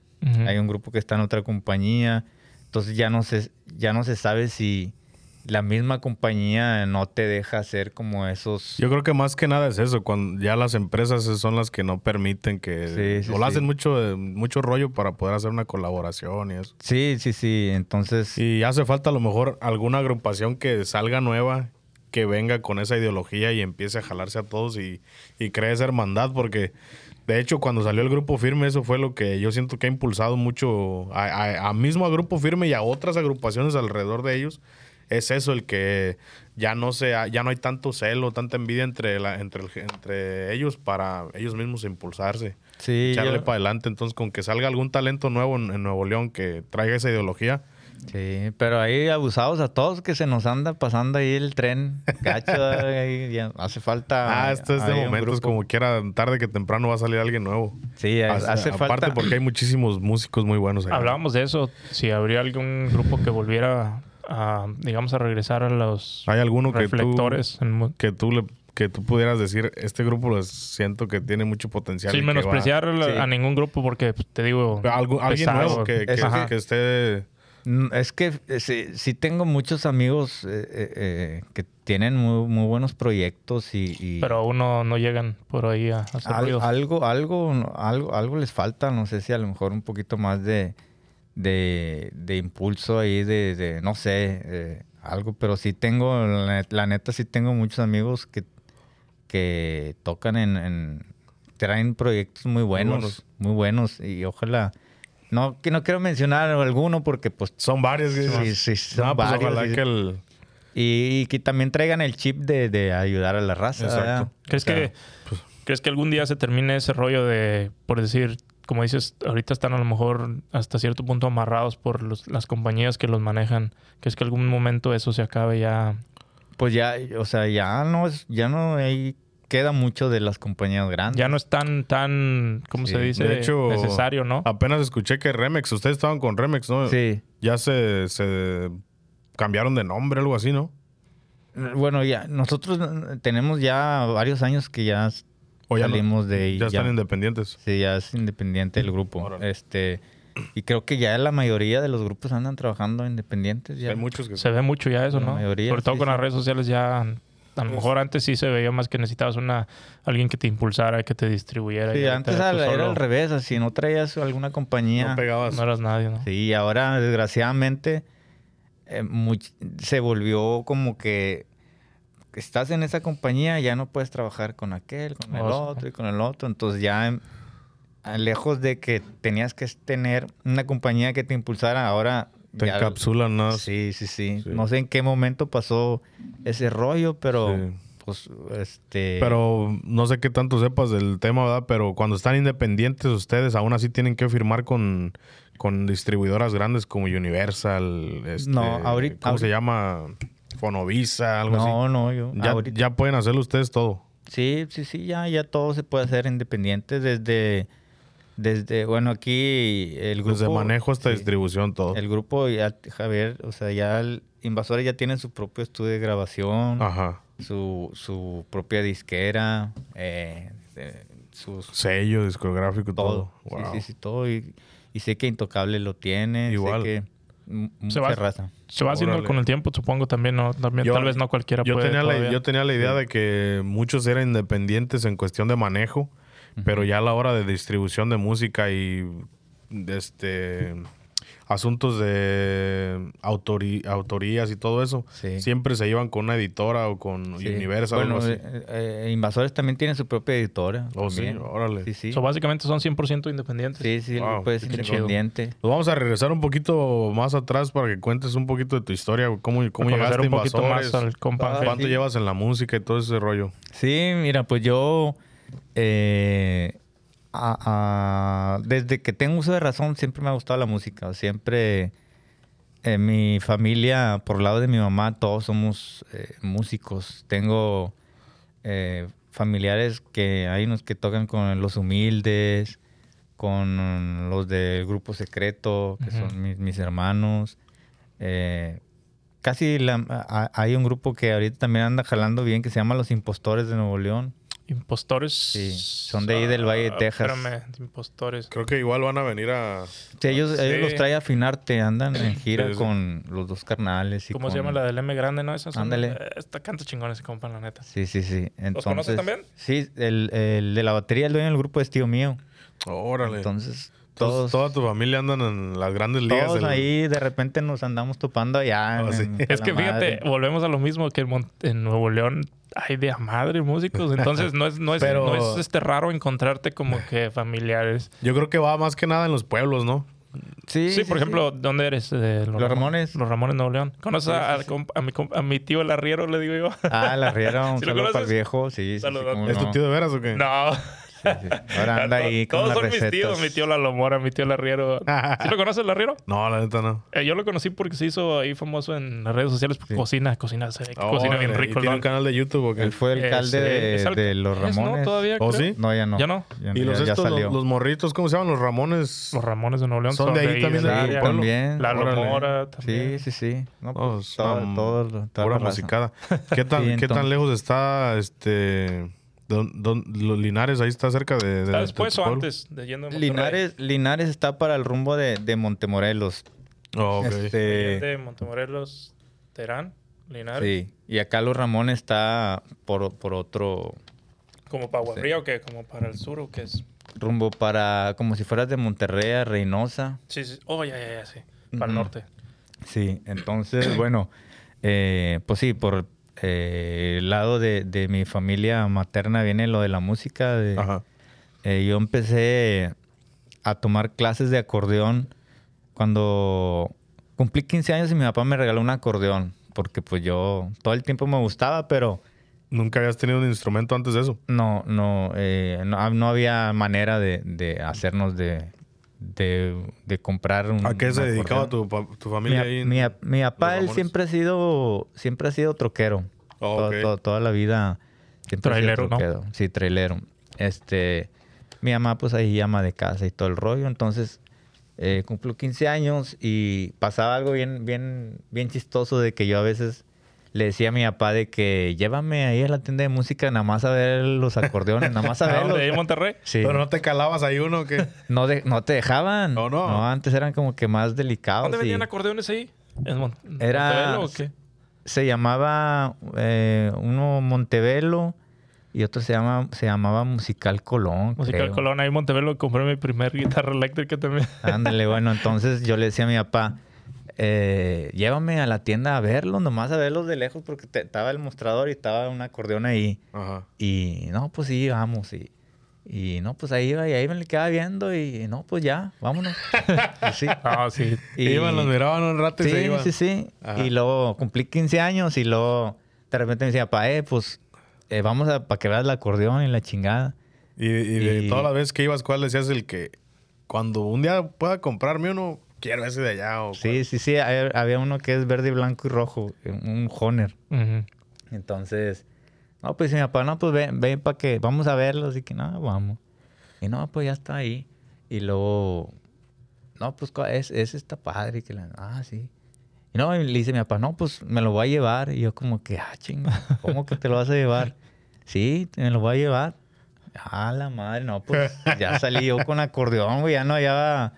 hay un grupo que está en otra compañía, entonces ya no se, ya no se sabe si la misma compañía no te deja hacer como esos... Yo creo que más que nada es eso, cuando ya las empresas son las que no permiten que... Sí, sí, o sí. hacen mucho, eh, mucho rollo para poder hacer una colaboración y eso. Sí, sí, sí, entonces... Y hace falta a lo mejor alguna agrupación que salga nueva, que venga con esa ideología y empiece a jalarse a todos y, y cree esa hermandad, porque de hecho cuando salió el Grupo Firme eso fue lo que yo siento que ha impulsado mucho a, a- a mismo a Grupo Firme y a otras agrupaciones alrededor de ellos. Es eso el que ya no se ha- ya no hay tanto celo, tanta envidia entre la, entre, el- entre ellos para ellos mismos impulsarse, Sí, echarle yo- para adelante. Entonces, con que salga algún talento nuevo en, en Nuevo León que traiga esa ideología, Sí, pero ahí abusados a todos que se nos anda pasando ahí el tren. Gacho, ahí ya hace falta. Ah, este es de ahí momentos como quiera, tarde que temprano va a salir alguien nuevo. Sí, Ha- hace Aparte falta. porque hay muchísimos músicos muy buenos acá. Hablábamos de eso, si habría algún grupo que volviera a, digamos, a regresar a los ¿Hay alguno que tú, en que tú le que tú pudieras decir, este grupo lo siento que tiene mucho potencial? Sin menospreciar a- Sí. a ningún grupo porque pues, te digo... Algu- alguien pesado. nuevo que, que- Es Ajá. que esté... Mm, Es que eh, sí, sí tengo muchos amigos eh, eh, eh, que tienen muy, muy buenos proyectos y, y Pero aún no, no llegan por ahí a hacer al- algo, algo, algo, algo les falta. No sé si a lo mejor un poquito más de, de, de impulso ahí, de, de, no sé, eh, algo. Pero sí tengo, la, net- la neta, sí tengo muchos amigos que, que tocan en, en- traen proyectos muy buenos, muy buenos, y ojalá. No, que no quiero mencionar alguno porque pues Son varios. Sí, sí, son No, pues varios, ojalá sí. que el... Y, y que también traigan el chip de, de ayudar a la raza. Exacto. ¿Crees, O sea, que, ¿Crees que algún día se termine ese rollo de, por decir, como dices, ahorita están a lo mejor hasta cierto punto amarrados por los- las compañías que los manejan? ¿Crees que algún momento eso se acabe ya? Pues ya, o sea, ya no es, ya no hay, queda mucho de las compañías grandes. Ya no es tan, tan, ¿cómo Sí. se dice? De hecho, necesario, ¿no? Apenas escuché que Remex, ustedes estaban con Remex, ¿no? Sí. Ya se, se cambiaron de nombre, algo así, ¿no? Bueno, ya, nosotros tenemos ya varios años que ya O ya no- salimos de ahí. Ya están independientes. Sí, ya es independiente el grupo. Órale. Este, y creo que ya la mayoría de los grupos andan trabajando independientes. Ya. Hay muchos que... Se ve mucho ya eso, La ¿no? mayoría, Sobre todo sí, con sí. las redes sociales ya... A lo mejor antes sí se veía más que necesitabas una alguien que te impulsara, que te distribuyera. Sí, antes al- era al revés, así no traías alguna compañía. No pegabas. No eras nadie, ¿no? Sí, y ahora desgraciadamente eh, much- se volvió como que estás en esa compañía, ya no puedes trabajar con aquel, con el Oh, sí. otro y con el otro. Entonces ya lejos de que tenías que tener una compañía que te impulsara, ahora... Te ya- encapsulan nada. Sí, sí, sí, Sí. No sé en qué momento pasó ese rollo, pero Sí. pues este... Pero no sé qué tanto sepas del tema, ¿verdad? Pero cuando están independientes ustedes, aún así tienen que firmar con, con distribuidoras grandes como Universal. este, No, ahorita- ¿Cómo se llama? Fonovisa, algo no, así. no, yo... Ya, ahorita- ya pueden hacerlo ustedes todo. Sí, sí, sí, ya, ya todo se puede hacer independiente desde, desde, bueno, aquí el grupo... Desde manejo hasta sí, distribución, todo. El grupo, ya, Javier, o sea, ya el Invasores ya tienen su propio estudio de grabación, Ajá. su, su propia disquera, eh, eh, sus... Sello, discográfico, todo. todo. Wow. Sí, sí, sí, todo. Y, y sé que Intocable lo tiene. Igual. Sé que Se mucha va- raza. Se va haciendo con el tiempo, supongo también, ¿no? También, Yo- tal vez no cualquiera Yo puede tenía, la, yo tenía la idea de que muchos eran independientes en cuestión de manejo, pero ya a la hora de distribución de música y de este asuntos de autori- autorías y todo eso, Sí. siempre se iban con una editora o con Sí. Universal Bueno, o algo así. eh, eh, Invasores también tiene su propia editora. Oh, sí, órale. Sí, sí. So, básicamente son 100% independientes. Sí, sí, Wow, chido. independiente. Nos vamos a regresar un poquito más atrás para que cuentes un poquito de tu historia, cómo, cómo llegaste a un poquito Invasores, más al compa. Ah, cuánto sí. llevas en la música y todo ese rollo. Sí, mira, pues yo eh, a- a- desde que tengo uso de razón siempre me ha gustado la música. Siempre eh, mi familia, por el lado de mi mamá, todos somos eh, músicos. Tengo eh, familiares que hay unos que tocan con los humildes, con los del grupo secreto, que son mis, mis hermanos. Eh, casi la- a- hay un grupo que ahorita también anda jalando bien que se llama Los Impostores de Nuevo León. Impostores. Sí, son de ahí del Valle de Ah, Texas. Espérame, impostores. Creo que igual van a venir a. Sí, ellos, Sí. ellos los trae a afinarte, andan en gira Sí, sí. con los dos carnales. Y ¿Cómo se con- llama la del M grande, no? Esa Ándale. eh, Esta canta chingón ese compa, la neta. Sí, sí, sí. Entonces, conoces también? Sí, el, el de la batería, el dueño del grupo es tío mío. Órale. Entonces, Todos, todos, toda tu familia andan en las grandes ligas. todos del- ahí de repente nos andamos topando allá. En- sí. en Es que fíjate, madre. volvemos a lo mismo que en, Nuevo León hay de a madre músicos. Entonces no es, no es, Pero- no es este raro encontrarte como que familiares. Yo creo que va más que nada en los pueblos, ¿no? Sí, Sí, por ejemplo, ¿dónde eres? De Los Ramones. Los Ramones Nuevo León. ¿Conoces a, compa- a mi, compa- a mi tío el arriero, le digo yo? Ah, la riera, un ¿Sí saludo para el viejo. Sí, ¿Es tu tío de veras o qué? No. Sí, sí. Ahora anda ahí con Todos las son mis tíos. Mi tío La Lomora, mi tío el arriero. ¿Sí lo conoces el arriero? No, la neta no. Eh, yo lo conocí porque se hizo ahí famoso en las redes sociales. porque Sí. Cocina, cocina, se que cocina bien Órale, ¿y rico. ¿Tiene un canal de YouTube o qué? Él fue alcalde de, es al- de los es, ¿no? Ramones. Todavía ¿Oh, creo. sí? No, ya no. ¿Ya no? Ya, ¿Y los ya- ya estos, los, salió. los morritos, cómo se llaman? Los Ramones. Los Ramones de Nuevo León Son de ahí también del área. pueblo. También. La Órale. Lomora también. Sí, sí, sí. No, Oh, pues, es todo, una todo, toda Pura raza. musicada. ¿Qué tan, Sí, ¿qué tan entonces- lejos está este. Don- don- los Linares ahí está cerca de. de- ¿Está de después o antes de yendo? Linares, Linares está para el rumbo de, de Montemorelos. Oh, ok. Este, De Montemorelos, Terán, Linares. sí. Y acá Los Ramones está por, por otro ¿Como para Sí. Guarría o qué? ¿Como para el sur o qué es? rumbo para, como si fueras de Monterrey a Reynosa. Sí, sí. Oh, ya, ya, ya, sí. Para el norte. Sí, entonces, bueno, eh, pues sí, por eh, el lado de, de mi familia materna viene lo de la música. de- Ajá. Eh, yo empecé a tomar clases de acordeón cuando cumplí 15 años y mi papá me regaló un acordeón. Porque pues yo todo el tiempo me gustaba, pero ¿Nunca habías tenido un instrumento antes de eso? no, no, eh, no, no había manera de, de hacernos de, de, de comprar un ¿A qué se dedicaba tu, tu Mi, familia ahí? en- mi- mi papá, él siempre ha sido, siempre ha sido troquero. Oh, todo- toda la vida Trailero, ¿no? Sí, trailero. Este, mi mamá pues ahí llama de casa y todo el rollo. Entonces, eh, cumplo 15 años y pasaba algo bien, bien, bien chistoso de que yo a veces le decía a mi papá de que llévame ahí a la tienda de música nada más a ver los acordeones, nada más a ¿A verlos. dónde? ¿Ahí en Monterrey? Sí. Pero no te calabas ahí uno que. No, de- no te dejaban. ¿O no? antes eran como que más delicados. ¿Dónde y- vendían acordeones ahí? ¿En Mon- Era- Montebello o qué? se llamaba eh, uno Montevelo y otro se llama se llamaba Musical Colón. Musical creo. Colón. Ahí en Montebello compré mi primer guitarra eléctrica también. Ándale, bueno, entonces yo le decía a mi papá, eh, llévame a la tienda a verlos, nomás a verlos de lejos porque te- estaba el mostrador y estaba un acordeón ahí. Ajá. Y no, pues sí, vamos. Y, y no, pues ahí iba y ahí me le quedaba viendo y no, pues ya, vámonos. Sí. Ah, sí. Y- Iban, los miraban un rato y Sí, se iban. sí, sí. Ajá. Y luego cumplí 15 años y luego de repente me decía, papá, eh, pues eh, vamos a para que veas el acordeón y la chingada. Y, y de Y- todas las veces que ibas, ¿cuál decías el que cuando un día pueda comprarme uno, quiero ese de allá? O Sí, sí, sí. hay- Había uno que es verde, blanco y rojo, un Honer. Entonces, no, pues mi papá, no, pues ven, ven para que vamos a verlo. Así que no, vamos. Y no, pues ya está ahí. Y luego, no, pues ¿cuál es, ese está padre. Que la- ah, sí. Y no, y le dice mi papá, no, pues me lo voy a llevar. Y yo como que, ah, chinga, ¿cómo que te lo vas a llevar? Sí, me lo voy a llevar. Ah, la madre, no, pues ya salí yo con acordeón, güey, ya no había...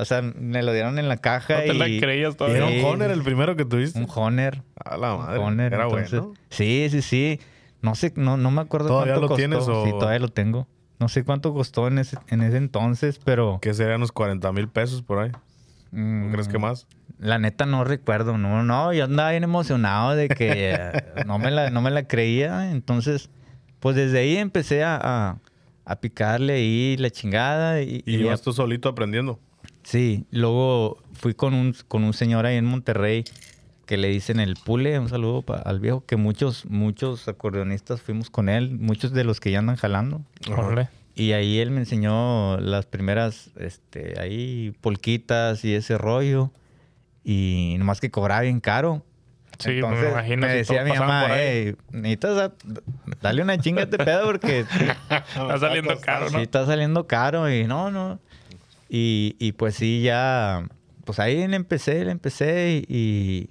O sea, me lo dieron en la caja No te la y... creías ¿Y todavía. era un Sí. Honor el primero que tuviste? Un Honer. A la madre. Honer, era entonces- bueno. Sí, sí, sí. No sé, no, no me acuerdo ¿Todavía cuánto lo costó. tienes o- Sí, todavía lo tengo. No sé cuánto costó en ese, en ese entonces, pero... Que serían unos 40 mil pesos por ahí. ¿No mm, crees que más? La neta no recuerdo. No, no, yo andaba bien emocionado de que eh, no, me la, no me la creía. Entonces, pues desde ahí empecé a, a, a picarle ahí la chingada. Y, Y y ibas ya- tú solito aprendiendo. Sí, luego fui con un, con un señor ahí en Monterrey que le dicen el Pule, un saludo pa- al viejo, que muchos, muchos acordeonistas fuimos con él, muchos de los que ya andan jalando. Ajá. Y ahí él me enseñó las primeras, este, ahí polquitas y ese rollo. y nomás que cobraba bien caro. Sí, me Entonces, imagino me si decía todos mi mamá, hey, necesitas da- darle una chinga a este pedo porque Está saliendo caro, ¿no? sí está saliendo caro y no, no. Y, y pues sí, ya, pues ahí le empecé, le empecé y, y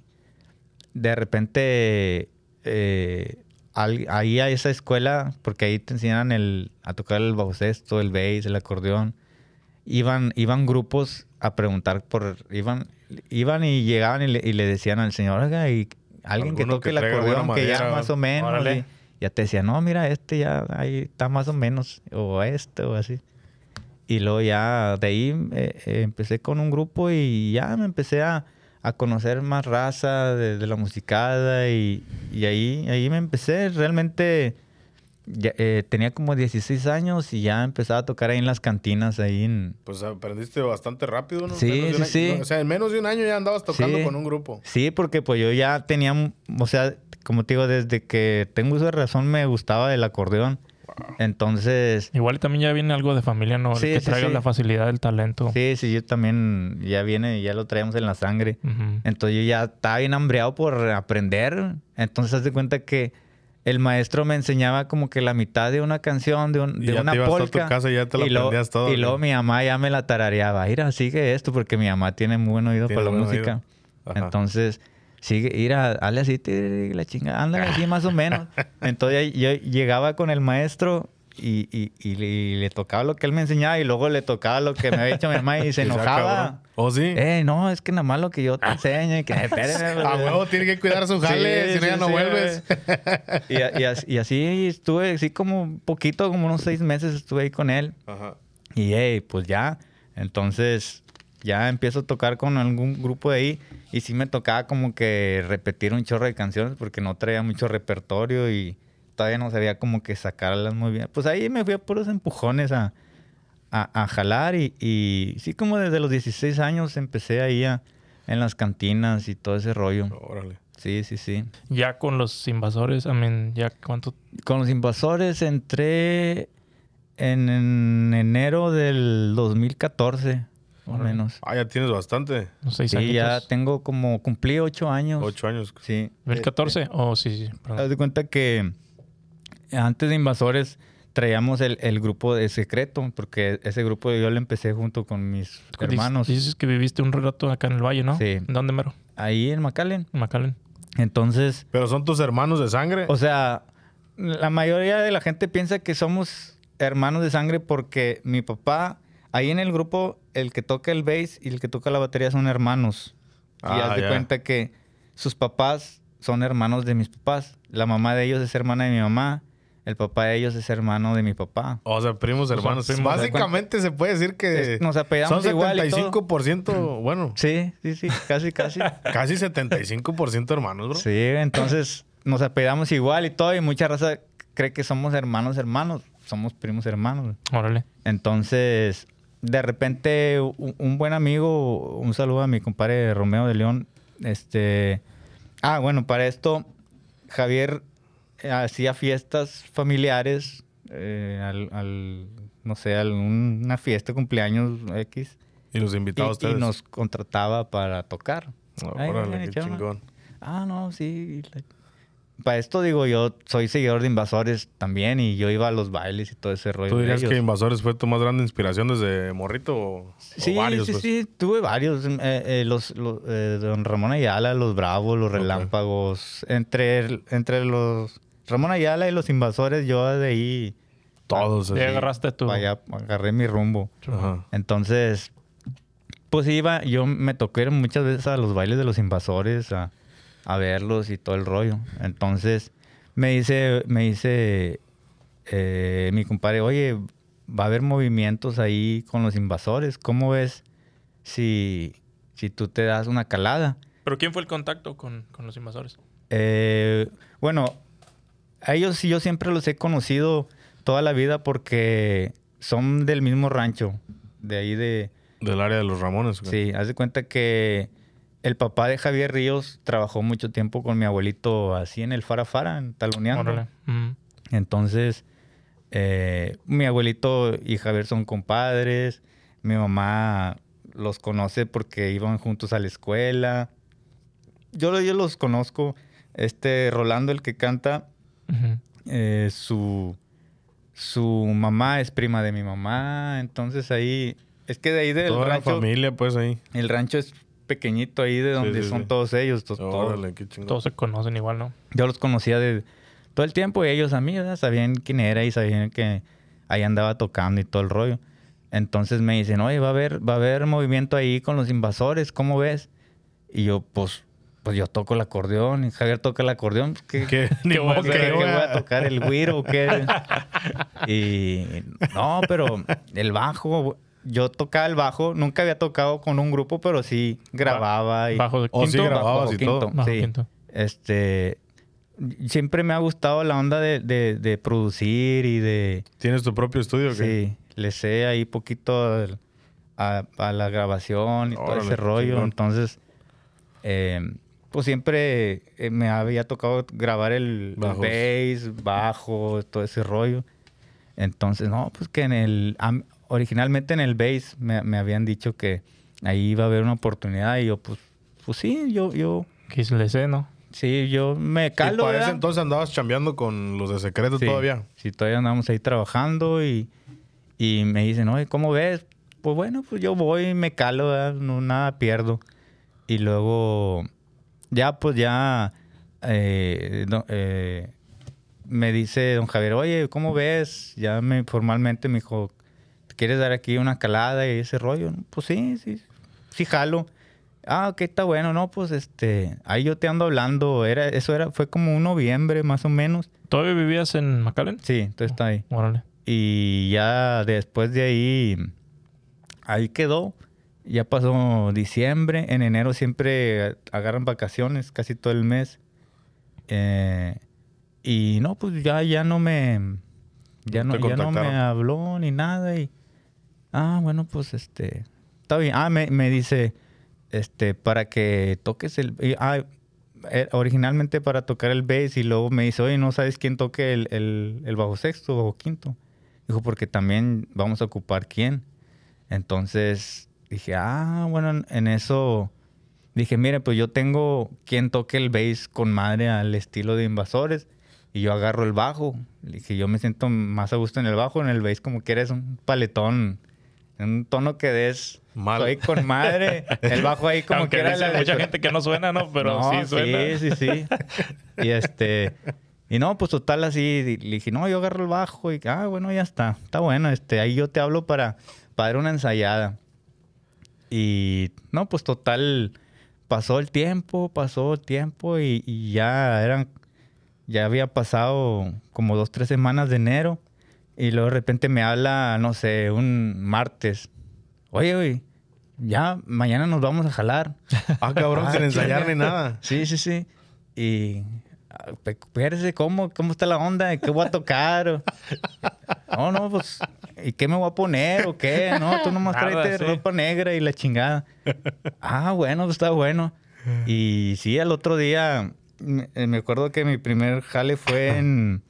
de repente eh, al- ahí a esa escuela, porque ahí te enseñan el, a tocar el bajo sexto, el bass, el acordeón, iban, iban grupos a preguntar por, iban, iban y llegaban y le, y le decían al señor, oiga, y alguien que toque que el acordeón que ya más o menos. y ya te decía, no, mira, este ya ahí está más o menos, o este, o así. Y luego ya de ahí eh, eh, empecé con un grupo y ya me empecé a, a conocer más raza de, de la musicada y, y ahí, ahí me empecé. Realmente ya, eh, tenía como 16 años y ya empezaba a tocar ahí en las cantinas, ahí en... Pues aprendiste bastante rápido, ¿no? Sí, Menos sí, año- sí. O sea, en menos de un año ya andabas tocando Sí. con un grupo. Sí, porque pues yo ya tenía, o sea, como te digo, desde que tengo uso de razón me gustaba el acordeón. Entonces, Igual y también ya viene algo de familia, ¿no? El Sí, que sí, traiga sí. la facilidad del talento. sí, sí, yo también ya viene, ya lo traíamos en la sangre. Entonces yo ya estaba bien hambreado por aprender. Entonces haz de cuenta que el maestro me enseñaba como que la mitad de una canción, de, un- Y de ya una te ibas tú a tu polka. casa y ya te la y luego- aprendías todo, Y ¿no? luego mi mamá ya me la tarareaba. Mira, sigue esto porque mi mamá tiene muy buen oído Tiene para la música. Entonces, sigue, mira, hazle así, la chinga, ándale así más o menos. Entonces yo llegaba con el maestro y, y- y le, y le tocaba lo que él me enseñaba y luego le tocaba lo que me había dicho mi mamá y se enojaba. acabó. ¿Oh, sí? Eh, no, es que nada más lo que yo te enseño y que espérame. A huevo tiene que cuidar su jale, Sí, si no ya sí, no sí, vuelves. Y así estuve, así como un poquito, como unos seis meses estuve ahí con él. Ajá. Y hey, pues ya, entonces ya empiezo a tocar con algún grupo de ahí. Y sí me tocaba como que repetir un chorro de canciones porque no traía mucho repertorio y todavía no sabía como que sacarlas muy bien. Pues ahí me fui a puros empujones a, a, a jalar y, y sí como desde los 16 años empecé ahí a- en las cantinas y todo ese rollo. Órale. Sí, sí, sí. Ya con los invasores, I mean, ya cuánto... Con los invasores entré en, en enero del 2014, más o menos. Ah, ya tienes bastante. Unos seis Sí, ya añitos? tengo como, cumplí ocho años. Ocho años. Sí. ¿2014? Oh, sí, sí. Perdón. Haz de cuenta que antes de Invasores traíamos el, el grupo de secreto, porque ese grupo yo lo empecé junto con mis hermanos. Dices que viviste un rato acá en el valle, ¿no? Sí. ¿Dónde mero? Ahí en McAllen. En McAllen. Entonces, Pero son tus hermanos de sangre. o sea, la mayoría de la gente piensa que somos hermanos de sangre porque mi papá, ahí en el grupo, el que toca el bass y el que toca la batería son hermanos. y Ah, haz de cuenta que sus papás son hermanos de mis papás. La mamá de ellos es hermana de mi mamá. El papá de ellos es hermano de mi papá. o sea, primos hermanos. primos. Básicamente se puede decir que Es- nos apellidamos son igual y todo. 75%, bueno, Sí, sí, sí, casi, casi. casi 75% hermanos, bro. sí, entonces nos apellidamos igual y todo. Y mucha raza cree que somos hermanos, hermanos. Somos primos hermanos. Órale. Entonces, de repente, un, un buen amigo, un saludo a mi compadre Romeo de León. Este. Ah, bueno, para esto, Javier eh, hacía fiestas familiares, eh, al, al, no sé, algún- una fiesta, cumpleaños X. Y los Y, invitados a y ustedes. nos contrataba para tocar. Oh, Ay, órale, qué chingón. Ah, no, sí. Para esto digo, yo soy seguidor de Invasores también y yo iba a los bailes y todo ese rollo. ¿Tú de dirías que Invasores fue tu más grande inspiración desde morrito o, o Sí, varios? sí, pues? sí, tuve varios. eh, eh, los, los, eh, Don Ramón Ayala, los Bravos, los. Relámpagos. Entre, entre los Ramón Ayala y los Invasores, yo de ahí Todos. Así. agarraste tu... vaya, agarré mi rumbo. Ajá. Entonces, pues iba, yo me ir muchas veces a los bailes de los Invasores, a, a verlos y todo el rollo. Entonces, me dice, me dice eh, mi compadre, oye, va a haber movimientos ahí con los invasores. ¿Cómo ves si, si tú te das una calada? ¿Pero quién fue el contacto con, con los invasores? Eh, bueno, a ellos sí yo siempre los he conocido toda la vida porque son del mismo rancho, de ahí de... Del área de los Ramones. güey. Sí, haz de cuenta que el papá de Javier Ríos trabajó mucho tiempo con mi abuelito así en el Farafara, en Taloneando. Órale. Mm. Entonces, eh, mi abuelito y Javier son compadres. Mi mamá los conoce porque iban juntos a la escuela. Yo, yo los conozco. Este Rolando, el que canta, eh, su, su mamá es prima de mi mamá. Entonces ahí, es que de ahí del Toda la rancho, familia, pues ahí. el rancho es pequeñito ahí de donde sí, son sí. todos ellos. to- todos- Órale, chingón. Todos se conocen igual, ¿no? yo los conocía de todo el tiempo y ellos a mí, ¿verdad? Sabían quién era y sabían que ahí andaba tocando y todo el rollo. Entonces me dicen, oye, va a haber, va a haber movimiento ahí con los invasores, ¿cómo ves? Y yo, pues, pues yo toco el acordeón y Javier toca el acordeón. pues, ¿Qué, ¿Qué? Ni Qué modo bueno, ¿qué- voy voy a tocar? ¿El güiro o qué? y no, pero el bajo, yo tocaba el bajo, nunca había tocado con un grupo, pero sí grababa. y, Bajo de Oh, sí, quinto. grababas bajo y quinto, todo. Bajo sí. quinto. Este, siempre me ha gustado la onda de, de- de producir y de, ¿Tienes tu propio estudio? qué? sí, le sé ahí poquito al- a, a la grabación y todo ese rollo. Entonces, eh, pues siempre eh, me había tocado grabar el, el Bajos. bass, bajo, todo ese rollo. Entonces, no, pues que en el, originalmente en el bass me, me habían dicho que ahí iba a haber una oportunidad y yo, pues, pues sí, yo, yo, le ¿no? sí, yo me Y calo. para ese entonces andabas chambeando con los de secreto Sí, todavía. Sí, todavía andamos ahí trabajando y, y me dicen, oye, ¿cómo ves? Pues bueno, pues yo voy y me calo, ¿verdad? no nada pierdo. Y luego, ya pues ya, eh, do- eh, me dice don Javier, oye, ¿cómo ves? Ya me formalmente me dijo, ¿te quieres dar aquí una calada y ese rollo? Pues sí, sí, sí jalo. Ah, ok, está bueno, no, pues este, ahí yo te ando hablando, era, eso era, fue como un noviembre más o menos. ¿Todavía vivías en McAllen? Sí, entonces está ahí. Órale. Y ya después de ahí, ahí quedó. Ya pasó diciembre. En enero siempre agarran vacaciones casi todo el mes. Eh, y no, pues ya, ya no me... Ya No ya no me habló ni nada. Y, ah, bueno, pues este... Está bien. Ah, me, me dice, este, para que toques el... y, ah, eh, originalmente para tocar el bass y luego me dice, oye, ¿no sabes quién toque el, el, bajo sexto o quinto? Dijo, porque también vamos a ocupar quién. Entonces dije, ah, bueno, en- eso dije, mire, pues yo tengo quien toque el bass con madre al estilo de invasores y yo agarro el bajo. Dije, yo me siento más a gusto en el bajo, en el bass como que eres un paletón, un tono que des Mal. Estoy con madre. El bajo ahí como Aunque que era la mucha gente que no suena, ¿no? Pero no, sí suena. Sí, sí, sí. Y este. Y no, pues total así. Le dije, no, yo agarro el bajo. Y ah, bueno, ya está. Está bueno. Este, ahí yo te hablo para, para dar una ensayada. Y no, pues total. Pasó el tiempo, pasó el tiempo y, y ya eran. Ya había pasado como dos, tres semanas de enero. Y luego de repente me habla, no sé, un martes. Oye, güey, ya mañana nos vamos a jalar. Ah, cabrón, Ah, sin ensayar ni nada. Sí, sí, sí. Y ah, espérese, ¿cómo, ¿cómo está la onda? ¿Qué voy a tocar? O- No, no, pues, ¿y qué me voy a poner o qué? No, tú nomás Nada, tráete sí. ropa negra y la chingada. Ah, bueno, pues está bueno. Y sí, al otro día, me, me acuerdo que mi primer jale fue en,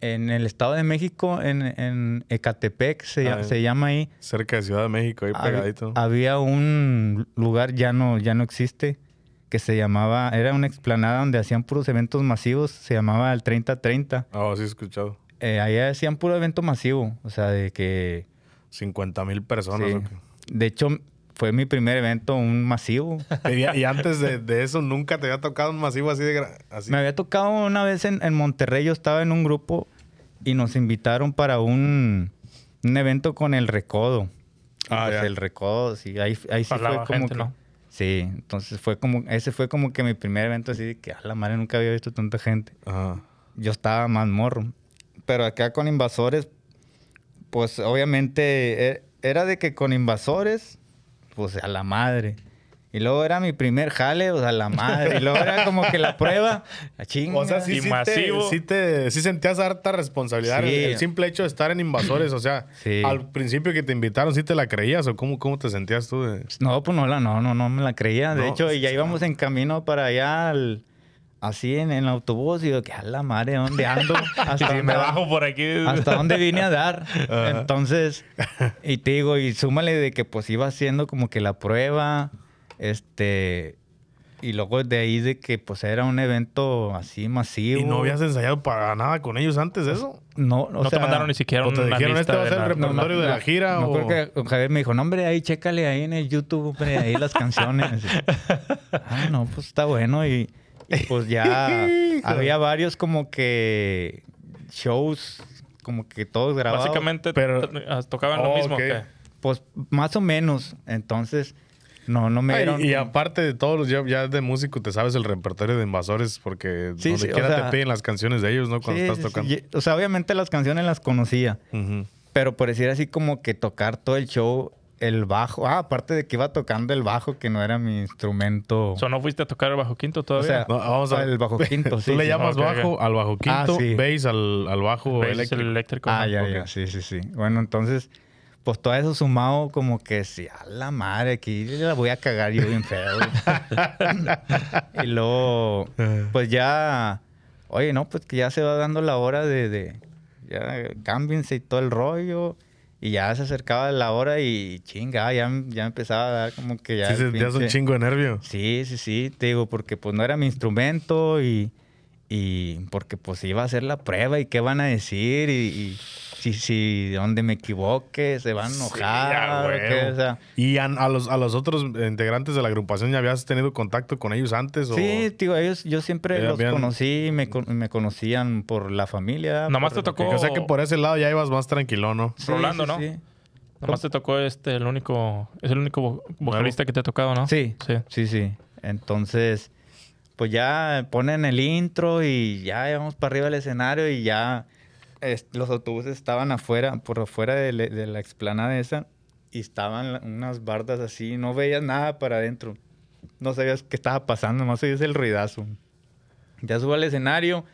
en el Estado de México, en, en Ecatepec, se, Ah, lla- se llama ahí. Cerca de Ciudad de México, ahí Hab- pegadito. Había un lugar, ya no, ya no existe, que se llamaba, era una explanada donde hacían puros eventos masivos, se llamaba el 3030. Ah, sí he escuchado. Eh, allá hacían puro evento masivo, o sea, de que... 50 mil personas. sí. De hecho, fue mi primer evento, un masivo. Y, y antes de, de eso, nunca te había tocado un masivo así de... Así. Me había tocado una vez en, en Monterrey, yo estaba en un grupo y nos invitaron para un, un evento con el Recodo. Ah, Pues ya. el Recodo, sí, ahí, ahí sí fue como gente, que- ¿no? Sí, entonces fue como, ese fue como que mi primer evento así de que a la madre nunca había visto tanta gente. Ajá. Yo estaba más morro. Pero acá con invasores, pues obviamente e- era de que con invasores, pues a la madre. Y luego era mi primer jale, o sea, a la madre. Y luego era como que la prueba, a chinga. O sea, sí, Y sí, masivo. te, sí, te, sí sentías harta responsabilidad. Sí. El, el simple hecho de estar en invasores, o sea, Sí. al principio que te invitaron, ¿sí te la creías o cómo, cómo te sentías tú? de- No, pues no, la, no, no, no me la creía. De No, hecho, ya sí, íbamos en camino para allá al, así en, el autobús y yo, que a la madre, ¿dónde ando? Hasta Si dónde me bajo por aquí. hasta dónde vine a dar. Entonces, y te digo, y súmale de que pues iba haciendo como que la prueba, este, y luego de ahí de que pues era un evento así masivo. ¿Y no habías ensayado para nada con ellos antes de eso? No, no te sea, mandaron ni siquiera ¿O te una dijeron, lista este va a ser el repertorio de la gira? No, o... creo que Javier me dijo, no, hombre, ahí chécale ahí en el YouTube, hombre, ahí las canciones. ah, no, pues está bueno. Y, y, pues ya había varios como que shows, como que todos grabados. Básicamente pero- ah, tocaban lo Oh, mismo ok. que... Pues más o menos. Entonces, no, no me dieron. y, y aparte de todos los ya, ya de músico, te sabes el repertorio de invasores porque Sí, donde sí, o quiera sea- te piden las canciones de ellos, ¿no? Cuando Sí, estás sí, sí. tocando. O sea, obviamente las canciones las conocía. Pero por decir así como que tocar todo el show, el bajo. Ah, aparte de que iba tocando el bajo, que no era mi instrumento. O sea, ¿no fuiste a tocar el bajo quinto O todavía? sea, No, vamos a el bajo quinto, sí. Tú le sí. llamas bajo al bajo quinto, Ah, sí. bass al, al bajo Bass eléctrico. el eléctrico. Ah, ya, ya, sí, sí, sí. Bueno, entonces, pues todo eso sumado como que sí, a la madre, aquí la voy a cagar yo bien feo. y luego, pues ya, oye, no, pues que ya se va dando la hora de, de ya cámbiense y todo el rollo. Y ya se acercaba la hora y chinga, ya, ya empezaba a dar como que ya... Sí, sentías un chingo de nervio. Sí, sí, sí, te digo, porque pues no era mi instrumento y, y porque pues iba a hacer la prueba y qué van a decir y, y si, si donde me equivoque se van a Sí, enojar. a o o sea, ¿Y a, a los, a los otros integrantes de la agrupación ya habías tenido contacto con ellos antes? O... sí, digo, ellos, yo siempre Ya los habían- conocí y me, me conocían por la familia. Nomás por- te tocó- O sea que por ese lado ya ibas más tranquilo, ¿no? Sí, Rolando, sí, ¿no? Sí. Nomás te tocó este, el único... Es el único vo- vocalista que te ha tocado, ¿no? Sí, Sí. sí, sí. Entonces, pues ya ponen el intro y ya vamos para arriba del escenario y ya es- los autobuses estaban afuera, por afuera de, la- de la explanada esa y estaban unas bardas así, no veías nada para adentro. No sabías qué estaba pasando, nomás oías el ruidazo. Ya subo al escenario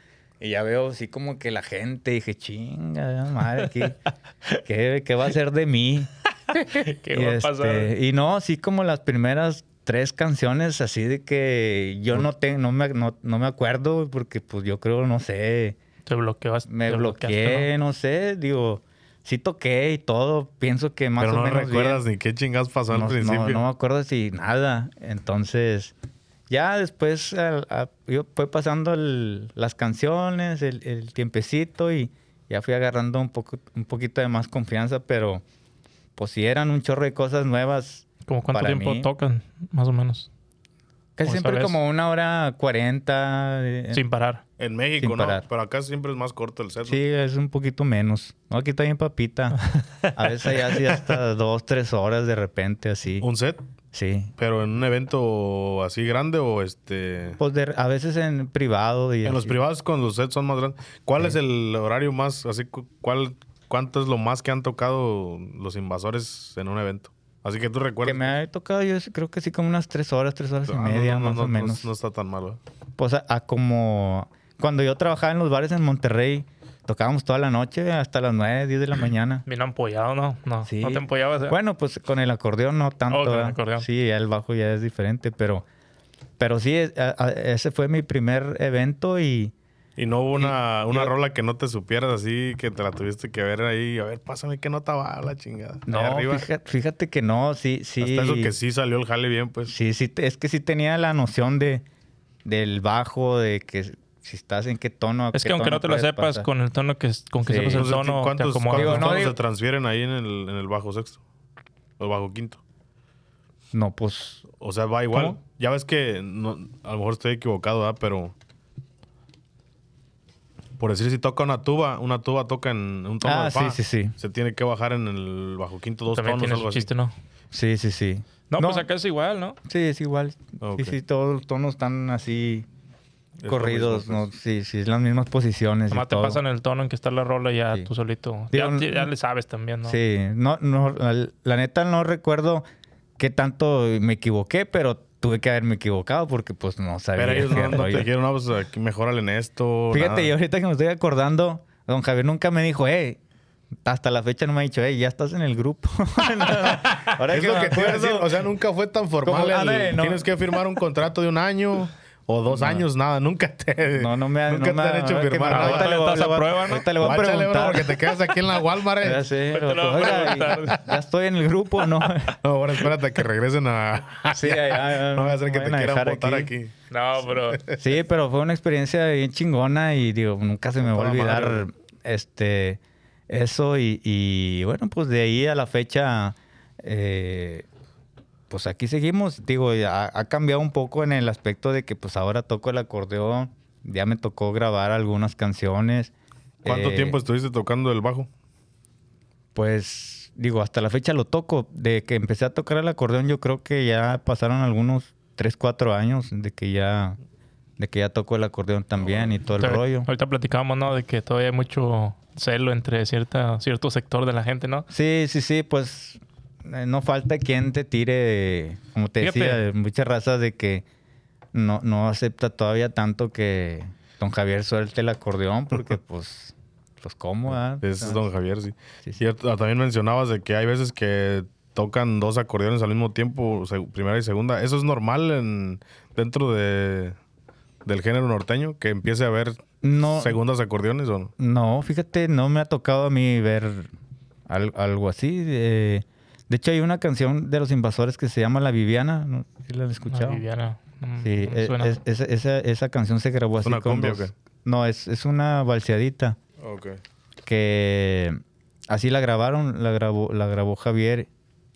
y ya veo así como que la gente, dije, chinga, madre, ¿qué, qué, qué va a ser de mí? ¿Qué y, va a este, pasar? y no, así como las primeras tres canciones, así de que yo no, te, no, me, no, no me acuerdo, porque pues yo creo, no sé, Te bloqueas. me te bloqueé, ¿no? sé, digo, sí toqué y todo, pienso que más Pero o no menos recuerdas bien. ni qué chingas pasó no, al principio. no, no me acuerdo si nada, entonces... Ya después al- a- yo fue pasando el- las canciones, el, el tiempecito y ya fui agarrando un, poco, un poquito de más confianza, pero pues si eran un chorro de cosas nuevas, ¿no? ¿Cómo cuánto para tiempo mí- tocan? Más o menos. Casi ¿O siempre sabes? como una hora cuarenta. eh, Sin parar. En México, Sin ¿no? parar. Pero acá siempre es más corto el set. Sí, es un poquito menos. No, aquí está bien papita. A veces allá sí hasta dos, tres horas de repente así. ¿Un set? Sí. ¿Pero en un evento así grande o este...? Pues de- a veces en privado. Y En los privados con los sets son más grandes. ¿Cuál es el horario más, así, cu- cuál, cuánto es lo más que han tocado los invasores en un evento? Así que tú Que recuerdas. me ha tocado yo creo que sí como unas tres horas, tres horas y Ah, media no, no, más no, o no, menos. No, está tan malo. Pues a, a como cuando yo trabajaba en los bares en Monterrey, tocábamos toda la noche hasta las nueve, diez de la mañana. Bien ampollado, ¿no? No, Sí. no te empollabas. ¿eh? Bueno, pues con el acordeón no tanto. Oh, con el acordeón. Sí, ya el bajo ya es diferente, pero, pero sí, a- ese fue mi primer evento y Y no hubo una, una yo- rola que no te supieras así, que te la tuviste que ver ahí. A ver, pásame qué nota va la chingada. No, arriba. fíjate, fíjate que no, sí, sí. Hasta eso que sí salió el jale bien, pues. Sí, sí, te- es que sí tenía la noción de del bajo, de que si estás en qué tono. es qué que aunque no te lo sepas, pasar. con el tono que con que Sí. sepas el Entonces, tono, te ¿cuántos, Digo, no, digo- se transfieren ahí en el, en el bajo sexto? O bajo quinto. No, pues O sea, va igual. ¿Cómo? Ya ves que no- a lo mejor estoy equivocado, ¿verdad? Pero por decir si toca una tuba, una tuba toca en un tono Ah, de fa. sí, sí, sí. Se tiene que bajar en el bajo quinto dos También tonos, tiene algo su así. chiste, ¿no? sí, sí, sí. No, pues acá es igual, ¿no? Sí, es igual. Ok. Sí, sí, todos los tonos están así Es lo corridos, mismo, ¿no? pues. Sí, sí, es las mismas posiciones. y Nomás te todo. pasan el tono en que está la rola y ya Sí. tú solito. Digo, ya, ya le sabes también, ¿no? Sí, no, no, la, la neta no recuerdo qué tanto me equivoqué, pero tuve que haberme equivocado porque pues no sabía. Pero ellos no, no te dijeron, no, pues aquí mejórale en esto. Fíjate, nada. y ahorita que me estoy acordando, don Javier nunca me dijo, hey, hasta la fecha no me ha dicho, hey, ya estás en el grupo. Ahora Es que lo me que te iba a decir, acuerdo, O sea, nunca fue tan formal. El- no. Tienes que firmar un contrato de un año o dos años, nada, nunca te, No, no me ha- nunca no te ha- han hecho firmar ahorita le voy- a le voy- prueba, ¿no? ahorita le voy a preguntar. porque te quedas aquí en la Walmart. eh. Ya sé, pero, pues, oiga, ya estoy en el grupo, ¿no? No, ahora espérate a que regresen a... Sí, ya, ya, no voy a hacer que te quieran votar aquí. No, bro. Sí, pero fue una experiencia bien chingona y digo, nunca se me va a olvidar madre, este eso y, y, bueno, pues de ahí a la fecha, eh, pues aquí seguimos. Digo, ya ha cambiado un poco en el aspecto de que pues ahora toco el acordeón, ya me tocó grabar algunas canciones. ¿Cuánto Eh, tiempo estuviste tocando el bajo? Pues digo, hasta la fecha lo toco. De que empecé a tocar el acordeón, yo creo que ya pasaron algunos 3, 4 años de que ya de que ya toco el acordeón también y todo el rollo. Ahorita platicábamos, ¿no? De que todavía hay mucho celo entre cierta, cierto sector de la gente, ¿no? Sí, sí, sí, pues no falta quien te tire, como te Fíjate. decía, muchas razas de que no, no acepta todavía tanto que don Javier suelte el acordeón porque pues, pues cómo, ah? Ese es don Javier, sí. Sí, sí. Y también mencionabas de que hay veces que tocan dos acordeones al mismo tiempo, primera y segunda. ¿Eso es normal en, dentro de, del género norteño? ¿Que empiece a haber No, segundas acordeones o no? no, fíjate, no me ha tocado a mí ver al- algo así. De, de hecho, hay una canción de los invasores que se llama La Viviana, ¿no? ¿Sí la han escuchado? La Viviana. mm, Sí, e- suena. es- esa, esa, esa canción se grabó así una con cumbia dos-? No, es, es una balseadita. Ok. que así la grabaron, la grabó, la grabó Javier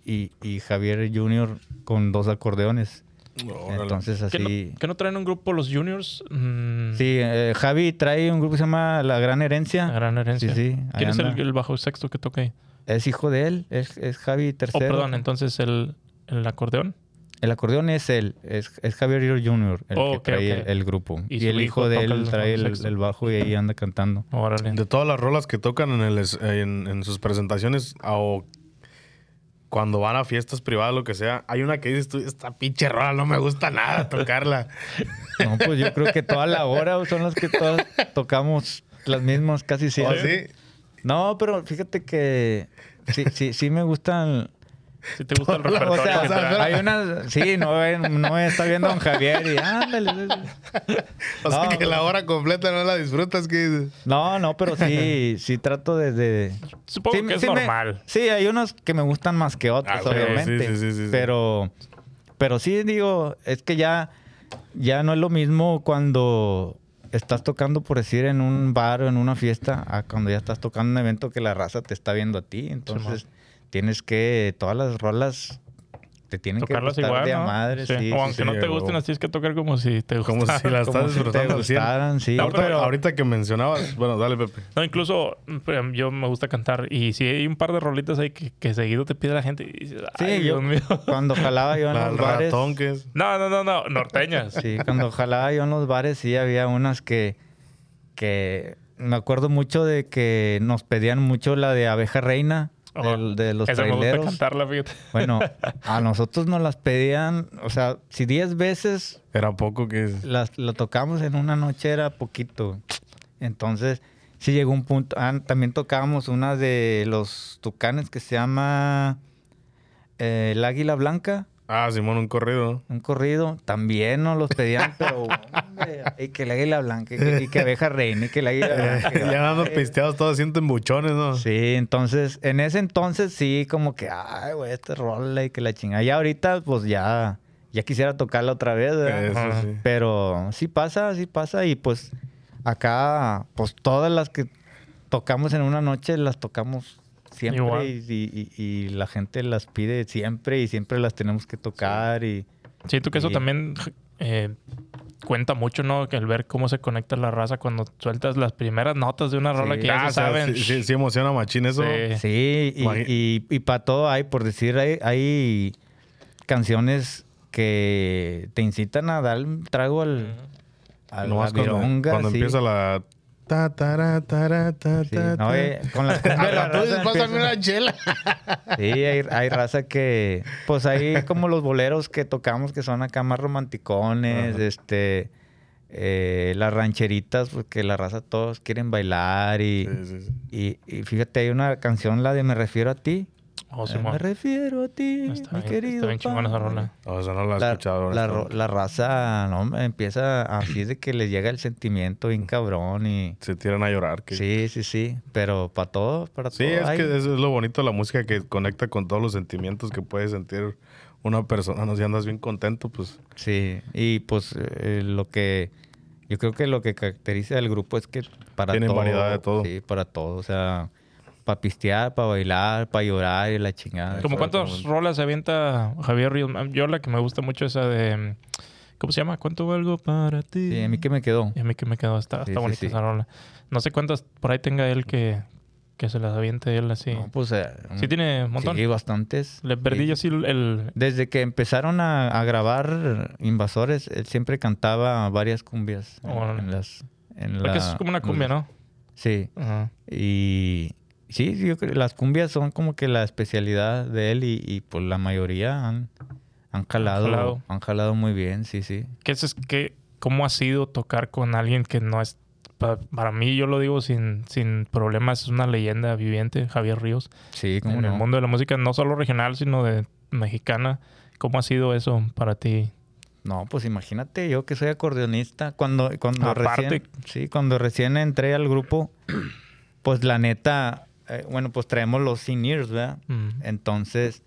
y, y Javier Junior con dos acordeones. Entonces ¿Que así... no, que no traen un grupo los juniors? Mm, Sí, eh, Javi trae un grupo que se llama La Gran Herencia. La gran herencia. Sí, sí, ¿Quién es el, el bajo sexto que toca ahí? Es hijo de él, es, es Javi Oh, tercero. perdón, entonces el, el acordeón. El acordeón es él, es, es Javier Junior el Oh, que trae el, el grupo. Y el hijo hijo de él el trae el, el bajo y ahí anda cantando. Órale. De todas las rolas que tocan en, el, en, en sus presentaciones o cuando van a fiestas privadas, lo que sea, hay una que dices tú, esta pinche rola no me gusta nada tocarla. No, pues yo creo que toda la hora son las que todas tocamos las mismas casi ¿O siempre. sí? No, pero fíjate que sí, sí, sí me gustan. Si te gusta el O repertorio. sea, que traen. hay unas. Sí, no, no está viendo a don Javier y ándale. O sea No, que la hora completa no la disfrutas, que dices. No, no, pero sí, sí trato de. de- Supongo sí, que es sí me- normal. sí, hay unos que me gustan más que otros, Ah, obviamente. sí, sí, sí, sí, sí. Pero, pero sí digo, es que ya, ya no es lo mismo cuando estás tocando, por decir, en un bar o en una fiesta, a cuando ya estás tocando un evento que la raza te está viendo a ti. Entonces, tienes que, todas las rolas te tienen Tocarlas que gustar igual, de a ¿no? madre. Sí. Sí, o aunque sí. no te gusten, las tienes que tocar como si te Como si la Como estás te disfrutando gustaran, sí. No, ahorita, pero- ahorita que mencionabas, bueno, dale, Pepe. No, incluso mm, yo me gusta cantar y si hay un par de rolitas ahí que, que seguido te pide la gente y dices, ay, Sí, yo Dios mío. cuando jalaba yo en La los bares. es. No, no, no, no, norteñas. Sí, cuando jalaba yo en los bares, sí había unas que, que me acuerdo mucho de que nos pedían mucho la de abeja reina, Del- de los Esa me gusta traileros. cantarla, fíjate. Bueno, a nosotros nos las pedían, o sea, si 10 veces Era poco que las, la tocamos en una noche era poquito. Entonces, sí llegó un punto. ah, también tocábamos una de los tucanes que se llama eh, El Águila Blanca. Ah, Simón, un corrido. Un corrido, también nos los pedían, pero hombre, y que el águila blanca, y que, y que abeja reina, y que el águila blanca. ya dando pisteados, todos sienten buchones, ¿no? Sí, entonces, en ese entonces sí, como que, ay, güey, este rola y que la chingada. Ya ahorita, pues ya, ya quisiera tocarla otra vez, ¿verdad? Eso Ajá. sí. Pero sí pasa, sí pasa, y pues acá, pues todas las que tocamos en una noche las tocamos siempre Igual. y, y- y- y la gente las pide siempre y siempre las tenemos que tocar y... Siento que eso Sí. también eh, cuenta mucho, ¿no? Que el ver cómo se conecta la raza cuando sueltas las primeras notas de una rola Sí. que ya Ah, se o sea, saben. sí, sí, sí emociona machín eso. Sí. Sí, y, y, y para todo hay, por decir, hay, hay canciones que te incitan a dar un trago al, a la Nomás cuando, vironga, cuando sí. empieza la... Ta, tara, ta, Sí, ta, no, ta. eh, con las la raza empieza- una chela. Sí, hay, hay raza que, pues hay como los boleros que tocamos que son acá más romanticones, este, eh, las rancheritas, porque la raza todos quieren bailar y, Sí, sí, sí. y, y fíjate, hay una canción, la de Me refiero a ti, Oh, Eh, me refiero a ti, Está mi bien- querido. está bien chingona esa rola. No, esa no la he La, escuchado. la, ro- la raza no, empieza así de que les llega el sentimiento bien cabrón y... Se tiran a llorar. que- Sí, sí, sí, pero para todo, para Sí, todo. es hay. que eso es lo bonito de la música que conecta con todos los sentimientos que puede sentir una persona. No si andas bien contento, pues Sí, y pues eh, lo que... Yo creo que lo que caracteriza al grupo es que para Tienen todo... variedad de todo. Sí, para todo, o sea... Para pistear, para bailar, para llorar y la chingada. ¿Como cuántas rolas se avienta Javier Ríos? Yo la que me gusta mucho es esa de... ¿Cómo se llama? ¿Cuánto valgo para ti? Sí, a mí que me quedó. Y a mí que me quedó. Está, Sí, está sí, bonita sí. esa rola. No sé cuántas por ahí tenga él que, que se las aviente él así. No, pues... eh, sí tiene un montón. Sí, bastantes. Le perdí yo sí el... Desde que empezaron a, a grabar Invasores, él siempre cantaba varias cumbias en- Órale. en las... En porque la- es como una cumbia, ¿no? Sí. Ajá. Y sí, yo creo las cumbias son como que la especialidad de él y, y pues la mayoría han, han jalado, jalado. han jalado muy bien, sí, sí. ¿Qué es, que, ¿Cómo ha sido tocar con alguien que no es... pa- Para mí, yo lo digo sin, sin problemas, es una leyenda viviente, Javier Ríos. Sí, como en el mundo de la música, no solo regional, sino de mexicana. ¿Cómo ha sido eso para ti? No, pues imagínate, yo que soy acordeonista, cuando, cuando Aparte. recién, sí, cuando recién entré al grupo, pues la neta, eh, bueno, pues traemos los seniors, ¿verdad? Mm. Entonces,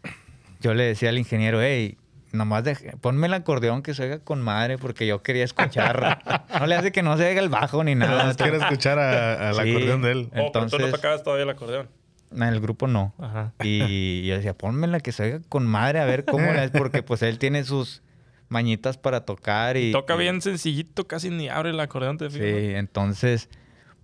yo le decía al ingeniero, hey, nomás deje- ponme el acordeón que se oiga con madre, porque yo quería escuchar. no le hace que no se oiga el bajo ni nada quiero escuchar a- al Sí. acordeón de él. Oh, pero tú no Entonces- tocabas todavía el acordeón. En el grupo no. Ajá. Y yo decía, ponmela que se oiga con madre, a ver cómo la es, porque pues él tiene sus mañitas para tocar y... Toca y- bien sencillito, casi ni abre el acordeón, te Sí, fijas. entonces,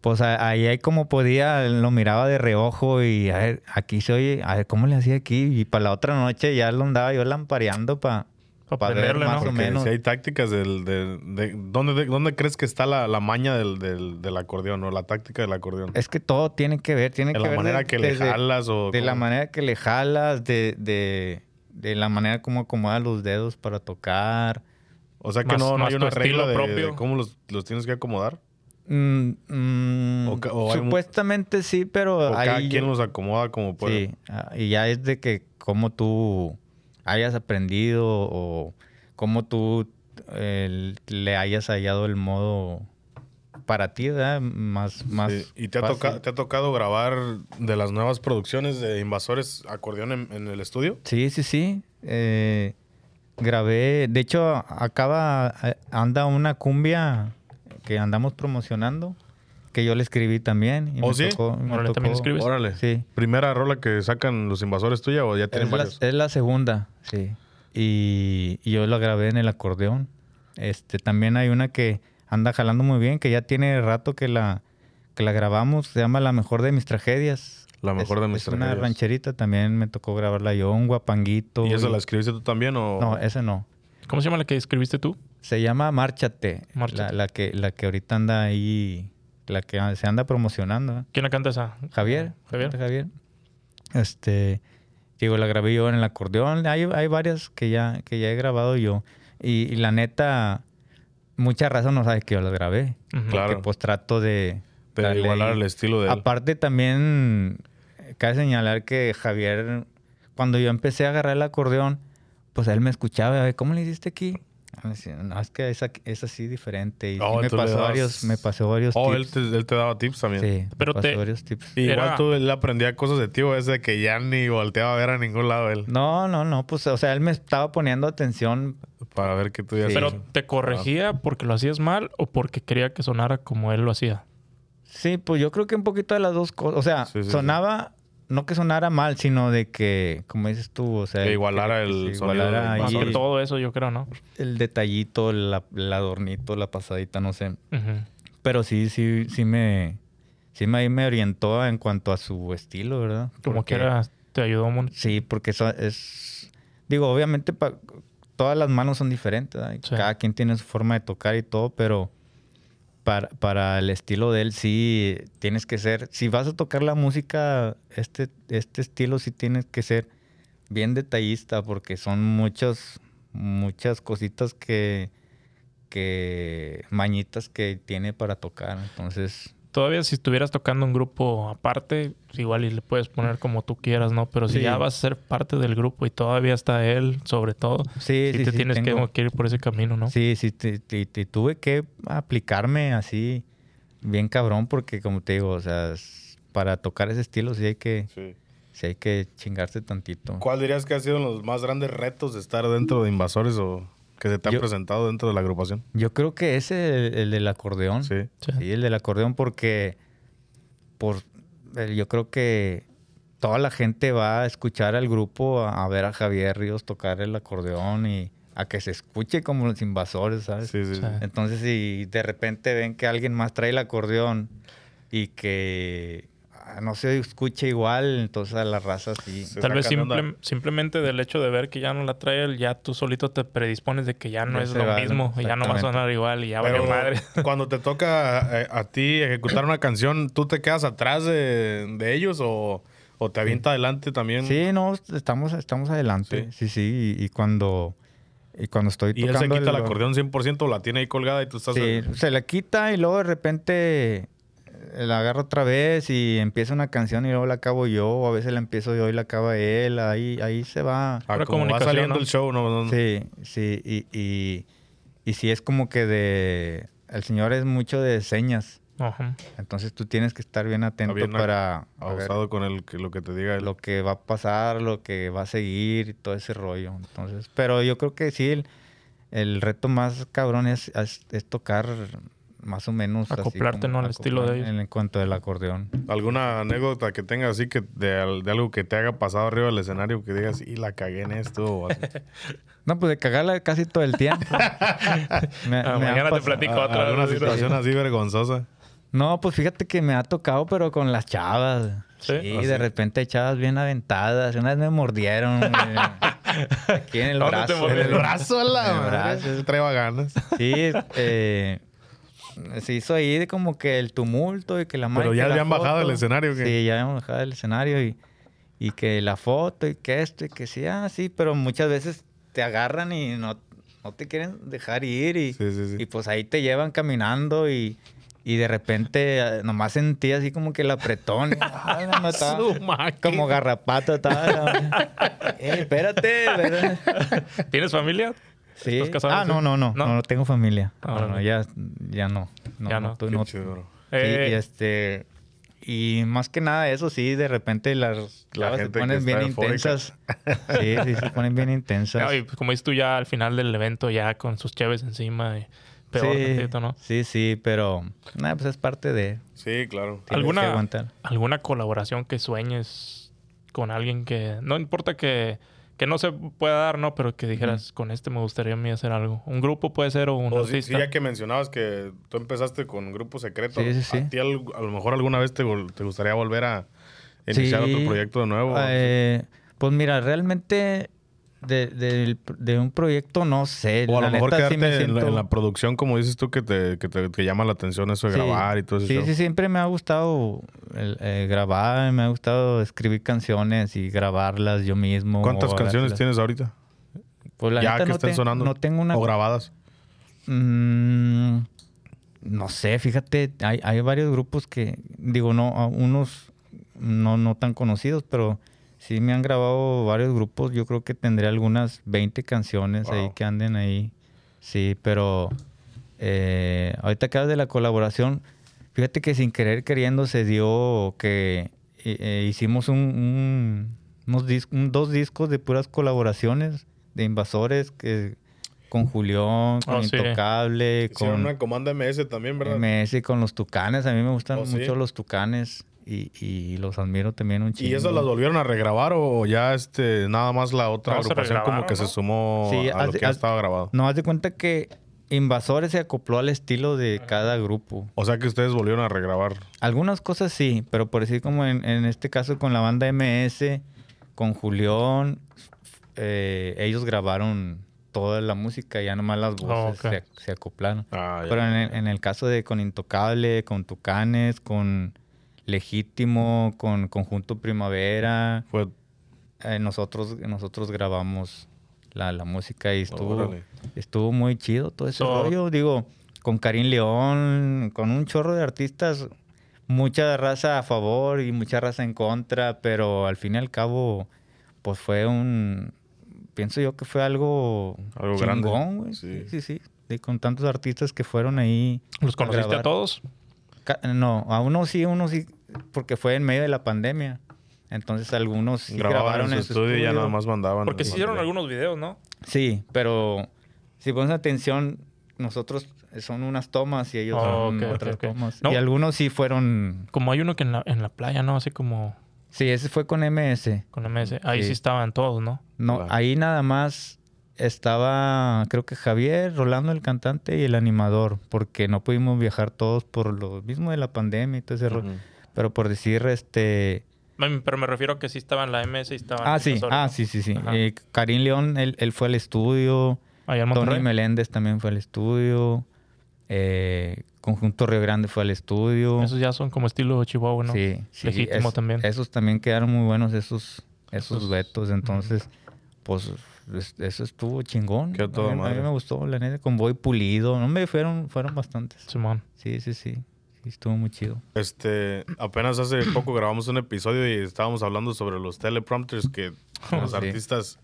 pues ahí hay como podía, lo miraba de reojo y a ver, aquí se oye, a ver cómo le hacía aquí. Y para la otra noche ya lo andaba yo lampareando para Pa' pa ver aprenderle, más ¿no? o menos. si hay tácticas del... De, de- ¿dónde, de- ¿Dónde crees que está la, la maña del, del, del acordeón o la táctica del acordeón? Es que todo tiene que ver, tiene de que la ver manera de- que le jalas o... De la manera que le jalas, de, la manera como acomodas los dedos para tocar. O sea que Más- no, no más hay una regla propio. de cómo los, los tienes que acomodar. Mm, mm, O hay supuestamente sí, pero O cada quien los acomoda como puede. Sí, ah, y ya es de que cómo tú hayas aprendido o cómo tú eh, le hayas hallado el modo para ti, ¿verdad? Más, más Sí. ¿Y te ha, toca- te ha tocado grabar de las nuevas producciones de Invasores acordeón en, en el estudio? Sí, sí, sí. Eh, grabé, de hecho, acaba, eh, anda una cumbia que andamos promocionando, que yo le escribí también. Y ¿Oh, me sí? tocó- me Órale, ¿también escribes? Órale. Sí. ¿Primera rola que sacan los Invasores tuya o ya tienen Es la, varios? es la segunda, sí. Y, y yo la grabé en el acordeón. Este, también hay una que anda jalando muy bien, que ya tiene rato que la, que la grabamos. Se llama La Mejor de Mis Tragedias. La Mejor Es- de Mis es una rancherita, también me tocó grabarla yo, un guapanguito. ¿Y esa y- la escribiste tú también o...? No, ese no. ¿Cómo se llama la que escribiste tú? Se llama Márchate. Márchate. La, la que, la que ahorita anda ahí, la que se anda promocionando. ¿eh? ¿Quién la canta esa? Javier. Javier. Javier. Este, digo, la grabé yo en el acordeón. Hay, hay varias que ya, que ya he grabado yo. Y, y la neta, mucha raza no sabe que yo las grabé. Claro. Porque pues trato de... de darle igualar ahí. el estilo de él. Aparte también, cabe señalar que Javier, cuando yo empecé a agarrar el acordeón, pues él me escuchaba, "A ver, ¿cómo le hiciste aquí? No, es que es, es así diferente. Y sí Oh, me, pasó varios, me pasó varios Oh, él tips. te, él te daba tips también. Sí, Pero me pasó te- varios tips. Y Igual Era- tú él aprendía cosas de ti, o es de que ya ni volteaba a ver a ningún lado él. No, no, no, pues, o sea, él me estaba poniendo atención. Para ver qué tú ya Sí. Pero te corregía porque lo hacías mal o porque quería que sonara como él lo hacía. Sí, pues yo creo que un poquito de las dos cosas. O sea, Sí, sí, sonaba, no que sonara mal, sino de que, como dices tú, o sea... Que igualara que el se sonido igualara del Más ahí que todo eso, yo creo, ¿no? el detallito, la- el adornito, la pasadita, no sé. Pero sí, sí, sí me, sí me, me orientó en cuanto a su estilo, ¿verdad? Como Porque- quiera, te ayudó mucho. Sí, porque eso es, digo, obviamente pa- todas las manos son diferentes, Sí. cada quien tiene su forma de tocar y todo, pero para, para el estilo de él sí tienes que ser, si vas a tocar la música, este, este estilo sí tienes que ser bien detallista porque son muchas, muchas cositas que, que mañitas que tiene para tocar, entonces todavía si estuvieras tocando un grupo aparte, igual y le puedes poner como tú quieras, ¿no? Pero si Sí. ya vas a ser parte del grupo y todavía está él, sobre todo, Sí, sí, sí, te sí, tienes que- tengo- que ir por ese camino, ¿no? Sí, sí, te- te- te tuve que aplicarme así bien cabrón porque como te digo, o sea, para tocar ese estilo sí hay que, Sí. sí hay que chingarse tantito. ¿Cuál dirías que han sido los más grandes retos de estar dentro de Invasores o que se te han Yo- presentado dentro de la agrupación? Yo creo que ese, el, el del acordeón. Sí. Sí. Sí, el del acordeón porque por eh, yo creo que toda la gente va a escuchar al grupo, a, a ver a Javier Ríos tocar el acordeón y a que se escuche como los invasores, ¿sabes? Sí, sí, Sí. Entonces, si de repente ven que alguien más trae el acordeón y que no se escuche igual, entonces a la raza sí. Se Tal vez simple- simplemente del hecho de ver que ya no la trae él, ya tú solito te predispones de que ya no es lo va, mismo, y ya no va a sonar igual y ya vale madre. cuando te toca eh, a, ti ejecutar una canción, ¿tú te quedas atrás de, de ellos o, o te avienta adelante también? Sí, no, estamos, estamos adelante. Sí, sí, y, y cuando y cuando estoy ¿Y él se tocando quita el acordeón 100% o la tiene ahí colgada y tú estás... Sí, se la quita y luego de repente la agarro otra vez y empieza una canción y luego la acabo yo, o a veces la empiezo yo y la acaba él, ahí, ahí se va. Ah, Pura como va comunicación, saliendo ¿no? el show, ¿no? Sí, sí, y, y, y sí es como que de... El señor es mucho de señas, Ajá. entonces tú tienes que estar bien atento bien para Abusado con el, que- lo que te diga él. lo que va a pasar, lo que va a seguir y todo ese rollo. Entonces, pero yo creo que sí, el, el reto más cabrón es, es- es tocar más o menos. así Acoplarte, como ¿no? al estilo de ellos. En, cuanto del acordeón. ¿Alguna anécdota que tengas así que de, al- de algo que te haga pasado arriba del escenario que digas, y la cagué en esto o así? No, pues de cagarla casi todo el tiempo. Me- Ah, me ha mañana te platico otra ¿Alguna vez. situación así vergonzosa? No, pues fíjate que me ha tocado, pero con las chavas. ¿Sí? Sí, ¿Ah, de sí? repente hay chavas bien aventadas. Una vez me mordieron. aquí en el ¿Dónde te brazo. En el brazo, a la En el madre. brazo. Trae ganas. Sí, eh, se hizo ahí de como que el tumulto y que la madre Pero ya la habían bajado del escenario. Sí, ya habíamos bajado del escenario y, y que la foto y que esto y que sí, ah, sí, pero muchas veces te agarran y no, no te quieren dejar ir y, Sí, sí, sí. y pues ahí te llevan caminando y, y de repente eh, nomás sentí así como que el apretón. y, ay, no, estaba como garrapato estaba. Eh, espérate, espérate. ¿Tienes familia? Sí. ¿Estás casado? Ah, no, no, no, ¿No? no, no tengo familia. Ah, no, no, bueno. ya, ya no. no Ya no. tú Qué chido. Sí, Eh, y este. Y más que nada, eso sí, de repente las La chavas se ponen bien eufórica. intensas. Sí, sí, se ponen bien intensas. no, y pues, como dices tú ya al final del evento, ya con sus cheves encima, y peor sí, tantito, ¿no? sí, sí, pero nada, pues es parte de. Sí, claro. tienes que ¿Alguna, aguantar. ¿Alguna colaboración que sueñes con alguien que... No importa que, que no se pueda dar, ¿no? Pero que dijeras, con este me gustaría a mí hacer algo. Un grupo puede ser o un O sí, sí, artista. ya que mencionabas que tú empezaste con Grupo Secreto, Sí, sí, sí. ¿a ti al- a lo mejor alguna vez te, te gustaría volver a iniciar Sí. otro proyecto de nuevo? Eh, pues mira, realmente de, de un proyecto no sé. o a la lo mejor neta, sí quedarte en, la, siento- en la producción, como dices tú, que te, que te que llama la atención eso de Sí. grabar y todo eso. Sí, sí, siempre me ha gustado el, eh, grabar, me ha gustado escribir canciones y grabarlas yo mismo. ¿Cuántas canciones tienes ahorita? Pues la ya neta que no estén te- sonando. No tengo una... ¿O grabadas? Mm, no sé, fíjate, hay, hay varios grupos que, digo, no, unos no, no tan conocidos, pero sí me han grabado varios grupos. Yo creo que tendré algunas 20 canciones ahí que anden ahí. Sí, pero eh, ahorita que hablas de la colaboración, fíjate que sin querer queriendo se dio que eh, eh, hicimos un, un- unos dis- un- dos discos de puras colaboraciones de invasores que con Julián, con Oh, sí. Intocable, Hicieron con una comanda MS también, ¿verdad? MS, con los Tucanes. A mí me gustan Oh, sí. mucho los Tucanes y, y los admiro también un chingo. ¿Y eso las volvieron a regrabar o ya este nada más la otra No, agrupación como que ¿no? se sumó Sí, a lo haz- que ya estaba grabado? No, haz de cuenta que Invasores se acopló al estilo de cada grupo. O sea que ustedes volvieron a regrabar. Algunas cosas sí, pero por decir como en, en este caso con la banda MS, con Julián, eh, ellos grabaron toda la música, ya nomás las voces Oh, se, se acoplaron. Ah, ya. Pero en el, en el caso de con Intocable, con Tucanes, con Legítimo, con Conjunto Primavera, Fue eh, nosotros, nosotros grabamos la, la música y estuvo, Órale. estuvo muy chido todo ese So- rollo. Digo, con Karim León, con un chorro de artistas. mucha raza a favor y mucha raza en contra, pero al fin y al cabo, pues fue un, pienso yo que fue algo, Algo grande. chingón, güey. Sí. Sí, sí, con tantos artistas que fueron ahí. ¿Los conociste a grabar. todos? No, a uno sí, a uno sí, porque fue en medio de la pandemia. Entonces algunos sí Grababan en su estudio y ya nada más mandaban. Porque se hicieron material. algunos videos, ¿no? Sí, pero si pones atención, nosotros son unas tomas y ellos Oh, son otras tomas. No. Y algunos sí fueron... Como hay uno que en la, en la playa, ¿no? Así como Sí, ese fue con MS. con MS. Ahí sí, Sí. estaban todos, ¿no? No, Claro. ahí nada más estaba, creo que Javier, Rolando el cantante y el animador, porque no pudimos viajar todos por lo mismo de la pandemia y todo ese rollo. Pero por decir, este... Pero me refiero a que sí estaban la MS y estaban... Ah, sí, ah, sí, sí, sí. Eh, Karim León, él, él fue al estudio. En Tony. Meléndez también fue al estudio. eh, Conjunto Río Grande fue al estudio. Esos ya son como estilo Chihuahua, ¿no? Sí, sí. Legítimo es- también. Esos también quedaron muy buenos, esos, esos vetos. Entonces, pues, es- eso estuvo chingón. Quedó a, mí, a mí me gustó, la neta, con Boy Pulido. No me fueron, fueron bastantes. Simón. Sí, sí, sí. Sí, estuvo muy chido. Este, apenas hace poco grabamos un episodio y estábamos hablando sobre los teleprompters que los Sí. artistas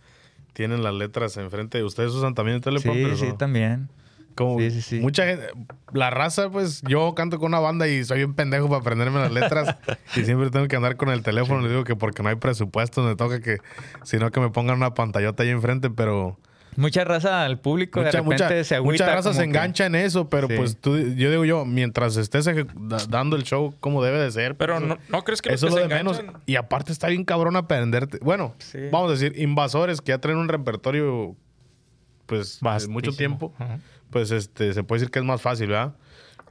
tienen las letras enfrente. ¿Ustedes usan también Sí, teleprompters? sí, o? también. Como Sí, sí, sí. Mucha gente, la raza, pues yo canto con una banda y soy un pendejo para aprenderme las letras y siempre tengo que andar con el teléfono. Le digo que porque no hay presupuesto, me toca que, sino que me pongan una pantallota ahí enfrente, pero Mucha raza al público de mucha, repente mucha, se agüita. mucha raza se que- engancha en eso, pero Sí. pues tú, yo digo yo, mientras estés dando el show como debe de ser. Pero pues, no, ¿no crees que eso es lo se de menos. Y aparte está bien cabrón aprenderte. Bueno, Sí. vamos a decir, invasores que ya traen un repertorio, pues, de Vastísimo. mucho tiempo Ajá. pues este se puede decir que es más fácil, ¿verdad?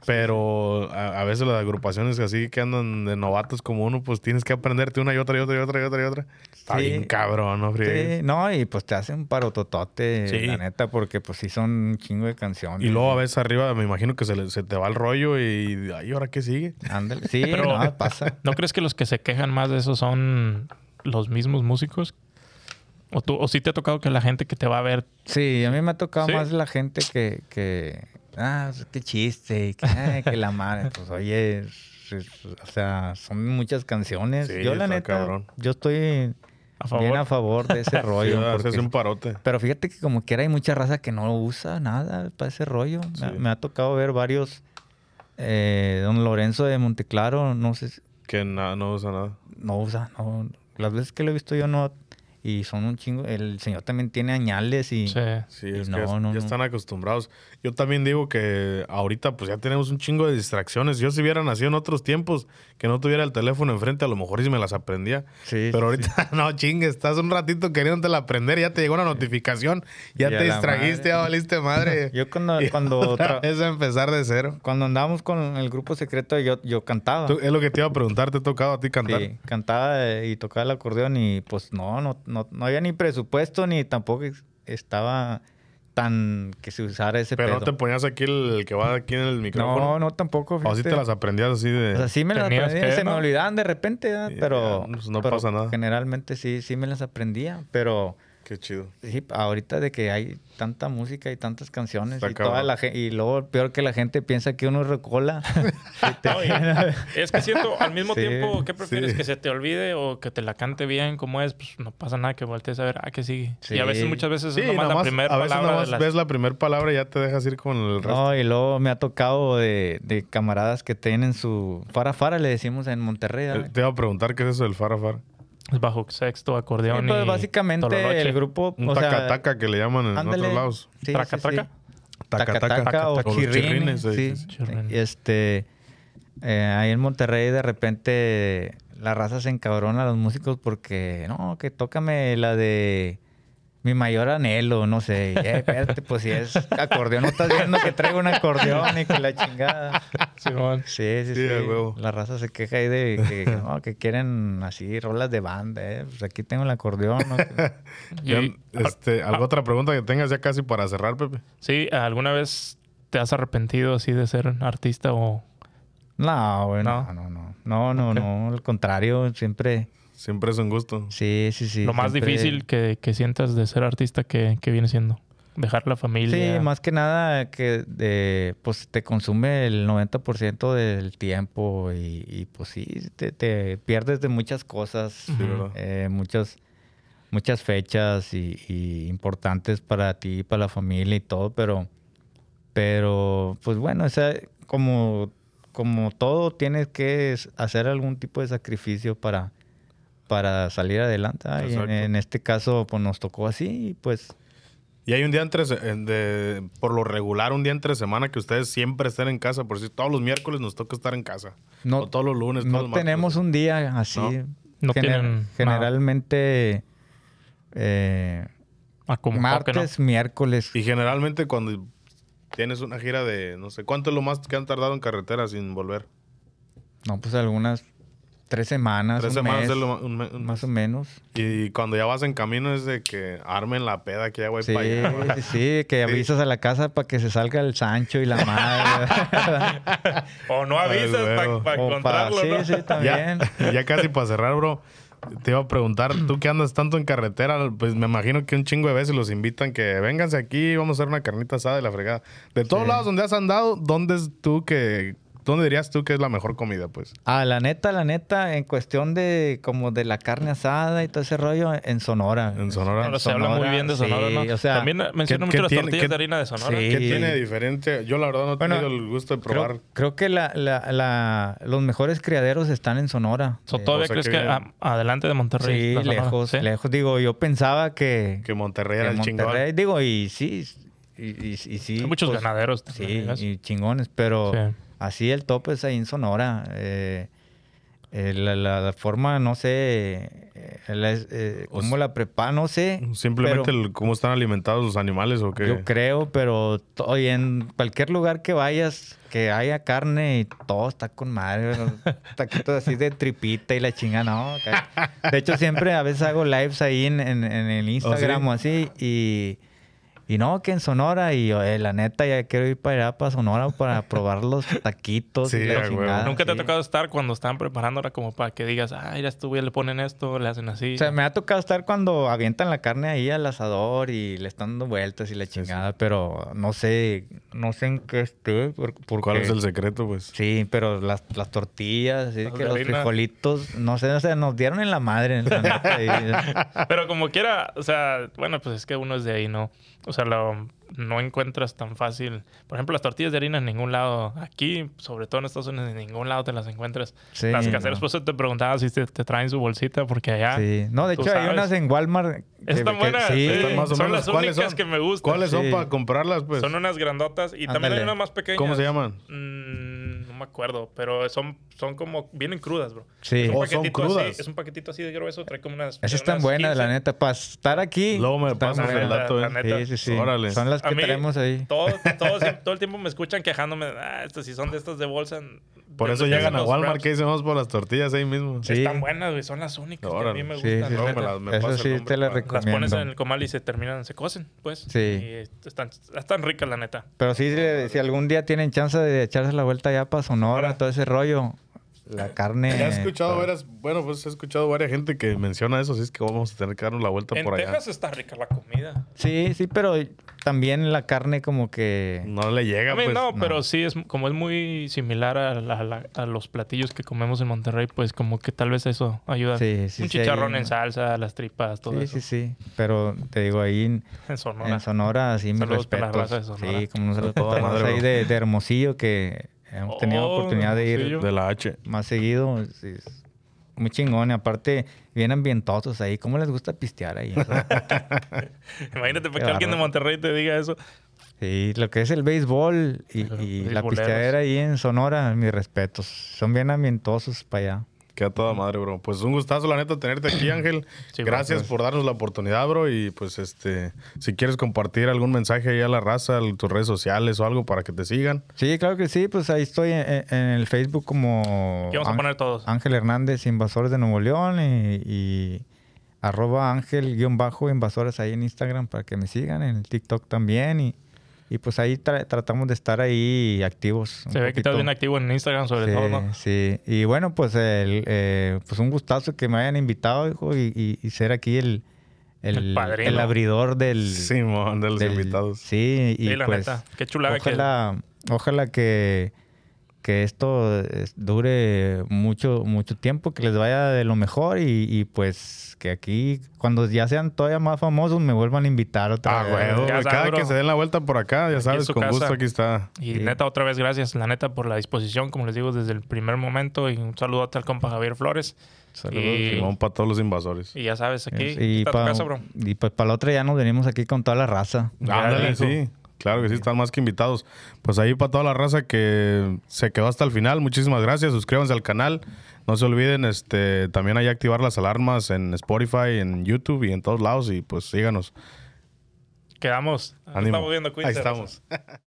Pero a, a veces las agrupaciones así que andan de novatos como uno, pues tienes que aprenderte una y otra y otra y otra y otra y otra. Está Sí. bien cabrón, ¿no? Friegues? Sí, no, y pues te hacen un parototote, Sí. la neta, porque pues sí son un chingo de canciones. Y luego a veces arriba me imagino que se, le- se te va el rollo y ay, ¿ahora qué sigue? Ándale. Sí, Pero- no, pasa. ¿No crees que los que se quejan más de eso son los mismos músicos? ¿O, tú, o sí te ha tocado que la gente que te va a ver... Sí, a mí me ha tocado ¿Sí? más la gente que, que ah, pues, qué chiste, que, ay, que la madre, pues oye, o sea, son muchas canciones. Sí, yo la neta, cabrón. yo estoy A favor. bien a favor de ese rollo. porque- Haces un parote. Pero fíjate que como quiera hay mucha raza que no usa nada para ese rollo. Me, ha tocado ver varios, eh, don Lorenzo de Monteclaro, no sé, si- Que na- no usa nada. no usa, no, las veces que lo he visto yo no, y son un chingo, el señor también tiene añales y... Sí. Sí, Y es no, que ya, no, ya no. están acostumbrados. Yo también digo que ahorita pues ya tenemos un chingo de distracciones. Yo si hubiera nacido en otros tiempos, que no tuviera el teléfono enfrente, a lo mejor sí me las aprendía. Sí, Pero sí, ahorita no, chingue, estás un ratito queriéndote aprender, ya te llegó una notificación, ya Y te la distrajiste, madre. ya valiste madre. Yo cuando, cuando, empezar de cero. cuando andábamos con el grupo secreto, yo, yo cantaba. Tú- es lo que te iba a preguntar, ¿te ha tocado a ti cantar? Sí, cantaba eh, y tocaba el acordeón y pues no, no, no, no había ni presupuesto ni tampoco estaba tan que se usara ese Pero no te ponías aquí el, el que va aquí en el micrófono. No, no tampoco. O así te las aprendías así de... O sea, sí me las aprendía, que, se me olvidaban de repente. Sí, pero, pues no pero pasa nada. generalmente sí, sí me las aprendía, pero Qué chido. sí, ahorita de que hay tanta música y tantas canciones Está y toda la y luego peor que la gente piensa que uno recola. Y te- No, es que siento, al mismo Sí, tiempo, ¿qué prefieres? sí. ¿Que se te olvide o que te la cante bien como es? Pues no pasa nada que voltees a ver, ah, que sigue. Sí. Y a veces, muchas veces Sí, es nomás la más- primera a veces palabra nada de más las... ves la primera palabra y ya te dejas ir con el resto. No, y luego me ha tocado de, de camaradas que tienen su fara fara, le decimos en Monterrey. Eh, ¿verdad? Te iba a preguntar qué es eso del farafar. Es bajo sexto, Sí, acordeón pues, básicamente el grupo, Un o sea, taca-taca que le llaman en ándale. otros lados. Sí. Taca-taca Taca-taca. o O chirrines, chirrines, sí. Chirrines. Este, eh, ahí en Monterrey de repente la raza se encabrona a los músicos porque, no, que tócame la de mi mayor anhelo, no sé. Eh, espérate, pues si es acordeón, no estás viendo que traigo un acordeón y que la chingada. Simón. Sí, sí, Sí, sí. a huevo. La raza se queja ahí de que, no, que quieren así rolas de banda, ¿eh? Pues aquí tengo el acordeón, ¿no? Y- este, ¿Alguna otra pregunta que tengas ya casi para cerrar, Pepe? Sí, ¿alguna vez te has arrepentido así de ser artista o...? No, güey, No. no, no, no. No, no, no. Al contrario, siempre. Siempre es un gusto. Sí, sí, sí. lo más siempre- difícil que, que sientas de ser artista que, que viene siendo? dejar la familia. Sí, más que nada que de, pues te consume el 90% del tiempo y, y, pues sí, te, te pierdes de muchas cosas. ¿verdad? eh, muchas, muchas fechas y, y importantes para ti, para la familia y todo, pero, pero pues bueno, esa, como, como todo tienes que hacer algún tipo de sacrificio para, para salir adelante. y en, en este caso pues nos tocó así y pues... Y hay un día entre, en de, por lo regular, un día entre semana que ustedes siempre estén en casa. Por si todos los miércoles nos toca estar en casa. No, o todos los lunes. todos No los martes. tenemos un día así. ¿No? No tienen nada. generalmente eh, Ah, que no. martes, miércoles. Y generalmente cuando tienes una gira de, no sé, ¿cuánto es lo más que han tardado en carretera sin volver? No, pues algunas tres semanas, Tres un semanas mes, es lo un un más o menos. Y cuando ya vas en camino es de que armen la peda que ya voy Sí, para allá. sí, sí, que avisas a la casa para que se salga el Sancho y la madre. O no avisas para pa- encontrarlo, sí, ¿no? sí, también. Ya, ya casi para cerrar, bro. Te iba a preguntar, tú que andas tanto en carretera, pues me imagino que un chingo de veces los invitan que vénganse aquí, vamos a hacer una carnita asada de la fregada. De todos lados donde has andado, ¿dónde es tú que, dónde dirías tú que es la mejor comida, pues? Ah, la neta, la neta, en cuestión de como de la carne asada y todo ese rollo, en Sonora. En Sonora. Se habla muy bien de Sonora, sí, ¿no? o sea, También menciona ¿qué- mucho las tiene- tortillas qué- de harina de Sonora. Sí. ¿Qué tiene diferente? Yo la verdad no he Bueno, tenido el gusto de probar. Creo, creo que la, la- la- los mejores criaderos están en Sonora. So, Eh, ¿Todavía o sea, crees que que bien. a- adelante de Monterrey? Sí, lejos, ¿Sí? lejos. Digo, yo pensaba que, Que Monterrey que era el chingón. Monterrey, digo, y sí, y, y- y sí. Hay muchos pues, ganaderos. Sí, también, ¿ves? y chingones, pero Sí. Así el tope es ahí en Sonora. Eh, eh, la, la- la forma, no sé, eh, eh, cómo la prepara, no sé. Simplemente pero el- cómo están alimentados los animales o qué. Yo creo, pero oye, en cualquier lugar que vayas, que haya carne y todo está con madre. Taquitos así de tripita y la chinga, no. De hecho, siempre a veces hago lives ahí en, en- en el Instagram o así y... Y no, que en Sonora, y yo, eh, la neta, ya quiero ir para allá, para Sonora, para probar los taquitos Sí, y la chingada. Nunca te ha tocado estar cuando estaban preparando ahora como para que digas, ah, ya le ponen esto, le hacen así. O sea, me ha tocado estar cuando avientan la carne ahí al asador y le están dando vueltas y la chingada, pero no sé, no sé en qué esté. Por, ¿Cuál es el secreto, pues? Sí, pero las, las tortillas, así Las que los harina. frijolitos, no sé, o sea, nos dieron en la madre. la neta, y- Pero como quiera, o sea, bueno, pues es que uno es de ahí, ¿no? O sea, lo- no encuentras tan fácil. Por ejemplo, las tortillas de harina en ningún lado. Aquí, sobre todo en Estados Unidos, en ningún lado te las encuentras. Sí, las caseras, no. por eso te preguntaba si te, te traen su bolsita, porque allá sí. No, de hecho, hay unas en Walmart. que- están que- buenas. sí, sí, Están más o son menos. las ¿Cuáles únicas son? que me gustan. ¿Cuáles son Sí. para comprarlas, pues? Son unas grandotas y también hay unas más pequeñas. ¿Cómo se llaman? Mm, no me acuerdo, pero son, son como, vienen crudas, bro. Sí. Es un Oh, son paquetito crudas. Así, es un paquetito así de grueso, trae como unas. Esas están buenas, la 15. neta. Para estar aquí. Luego me pasas el dato, La eh. neta. Sí, sí, sí. Órale. Son las que mí, tenemos ahí. Todo, todo, todo el tiempo me escuchan quejándome. Ah, estas si son de estas de bolsa. Por eso llegan a Walmart wraps. que dicen vamos por las tortillas ahí mismo. Sí. Están buenas, güey. Son las únicas que a mí me Sí, gustan. sí, me las- me Eso sí nombre te Las recomiendo. pones en el comal y se terminan, se cocen, pues. Sí. Y están, están ricas, la neta. Pero sí, si, si algún día tienen chance de echarse la vuelta ya para Sonora, Ahora. todo ese rollo, la carne... Ya he escuchado pues, varias, bueno, pues he escuchado varias gente que menciona eso, así es que vamos a tener que darnos la vuelta En por allá. Texas está rica la comida. Sí, sí, pero también la carne como que... No le llega, A mí pues. no, no. pero sí es como es muy similar a, la- la- a los platillos que comemos en Monterrey, pues como que tal vez eso ayuda. Sí, sí, Un sí, chicharrón en salsa, las tripas, todo Sí, eso. sí, sí. Pero te digo, ahí en, En Sonora. en Sonora, sí, mis Saludos para la respetos. raza de Sonora. Sí, como nosotros ahí de Hermosillo, que hemos tenido Oh, oportunidad de ir Hermosillo. De la H. más seguido. sí, es muy chingón. Y aparte, bien ambientosos ahí. ¿Cómo les gusta pistear ahí? Imagínate para que alguien de. Monterrey te diga eso. Sí, lo que es el béisbol y, y la pisteadera ahí en Sonora, mis respetos. Son bien ambientosos para allá. Queda toda madre, bro. Pues un gustazo, la neta, tenerte aquí, Ángel. Sí, Gracias gracias. por darnos la oportunidad, bro. Y pues, este, si quieres compartir algún mensaje ahí a la raza, a tus redes sociales o algo para que te sigan. Sí, claro que sí. Pues ahí estoy en, en el Facebook como... Aquí vamos a Ángel- poner todos. Ángel Hernández, Invasores de Nuevo León y, y arroba Ángel guion bajo Invasores ahí en Instagram para que me sigan, en el TikTok también y, y pues ahí tra- tratamos de estar ahí activos. Se ve que estás bien activo en Instagram, sobre sí, todo, ¿no? Sí, y bueno, pues, el, eh, pues un gustazo que me hayan invitado, hijo, y, y- y ser aquí el, el, El padrino. el abridor del, Simón, de los del- invitados. Sí, y Sí, la pues neta. Qué chulada que- ojalá, ojalá que, que esto dure mucho, mucho tiempo, que les vaya de lo mejor y, y, pues que aquí, cuando ya sean todavía más famosos, me vuelvan a invitar otra Ah, vez. huevo, Ya güey. Cada que se den la vuelta por acá, ya es sabes, con gusto casa. aquí está. Y Sí. neta, otra vez gracias, la neta, por la disposición, como les digo, desde el primer momento. Y un saludo al compa Javier Flores. Saludos. Y- Simón para todos los invasores. Y ya sabes, aquí y está pa- tu casa, bro. y pues para la otra ya nos venimos aquí con toda la raza. Ándale, sí. Claro que sí, están más que invitados. Pues ahí para toda la raza que se quedó hasta el final, muchísimas gracias. Suscríbanse al canal. No se olviden este también ahí activar las alarmas en Spotify, en YouTube y en todos lados. Y pues síganos. Quedamos. Ánimo. Estamos viendo, Ahí cuídense. estamos.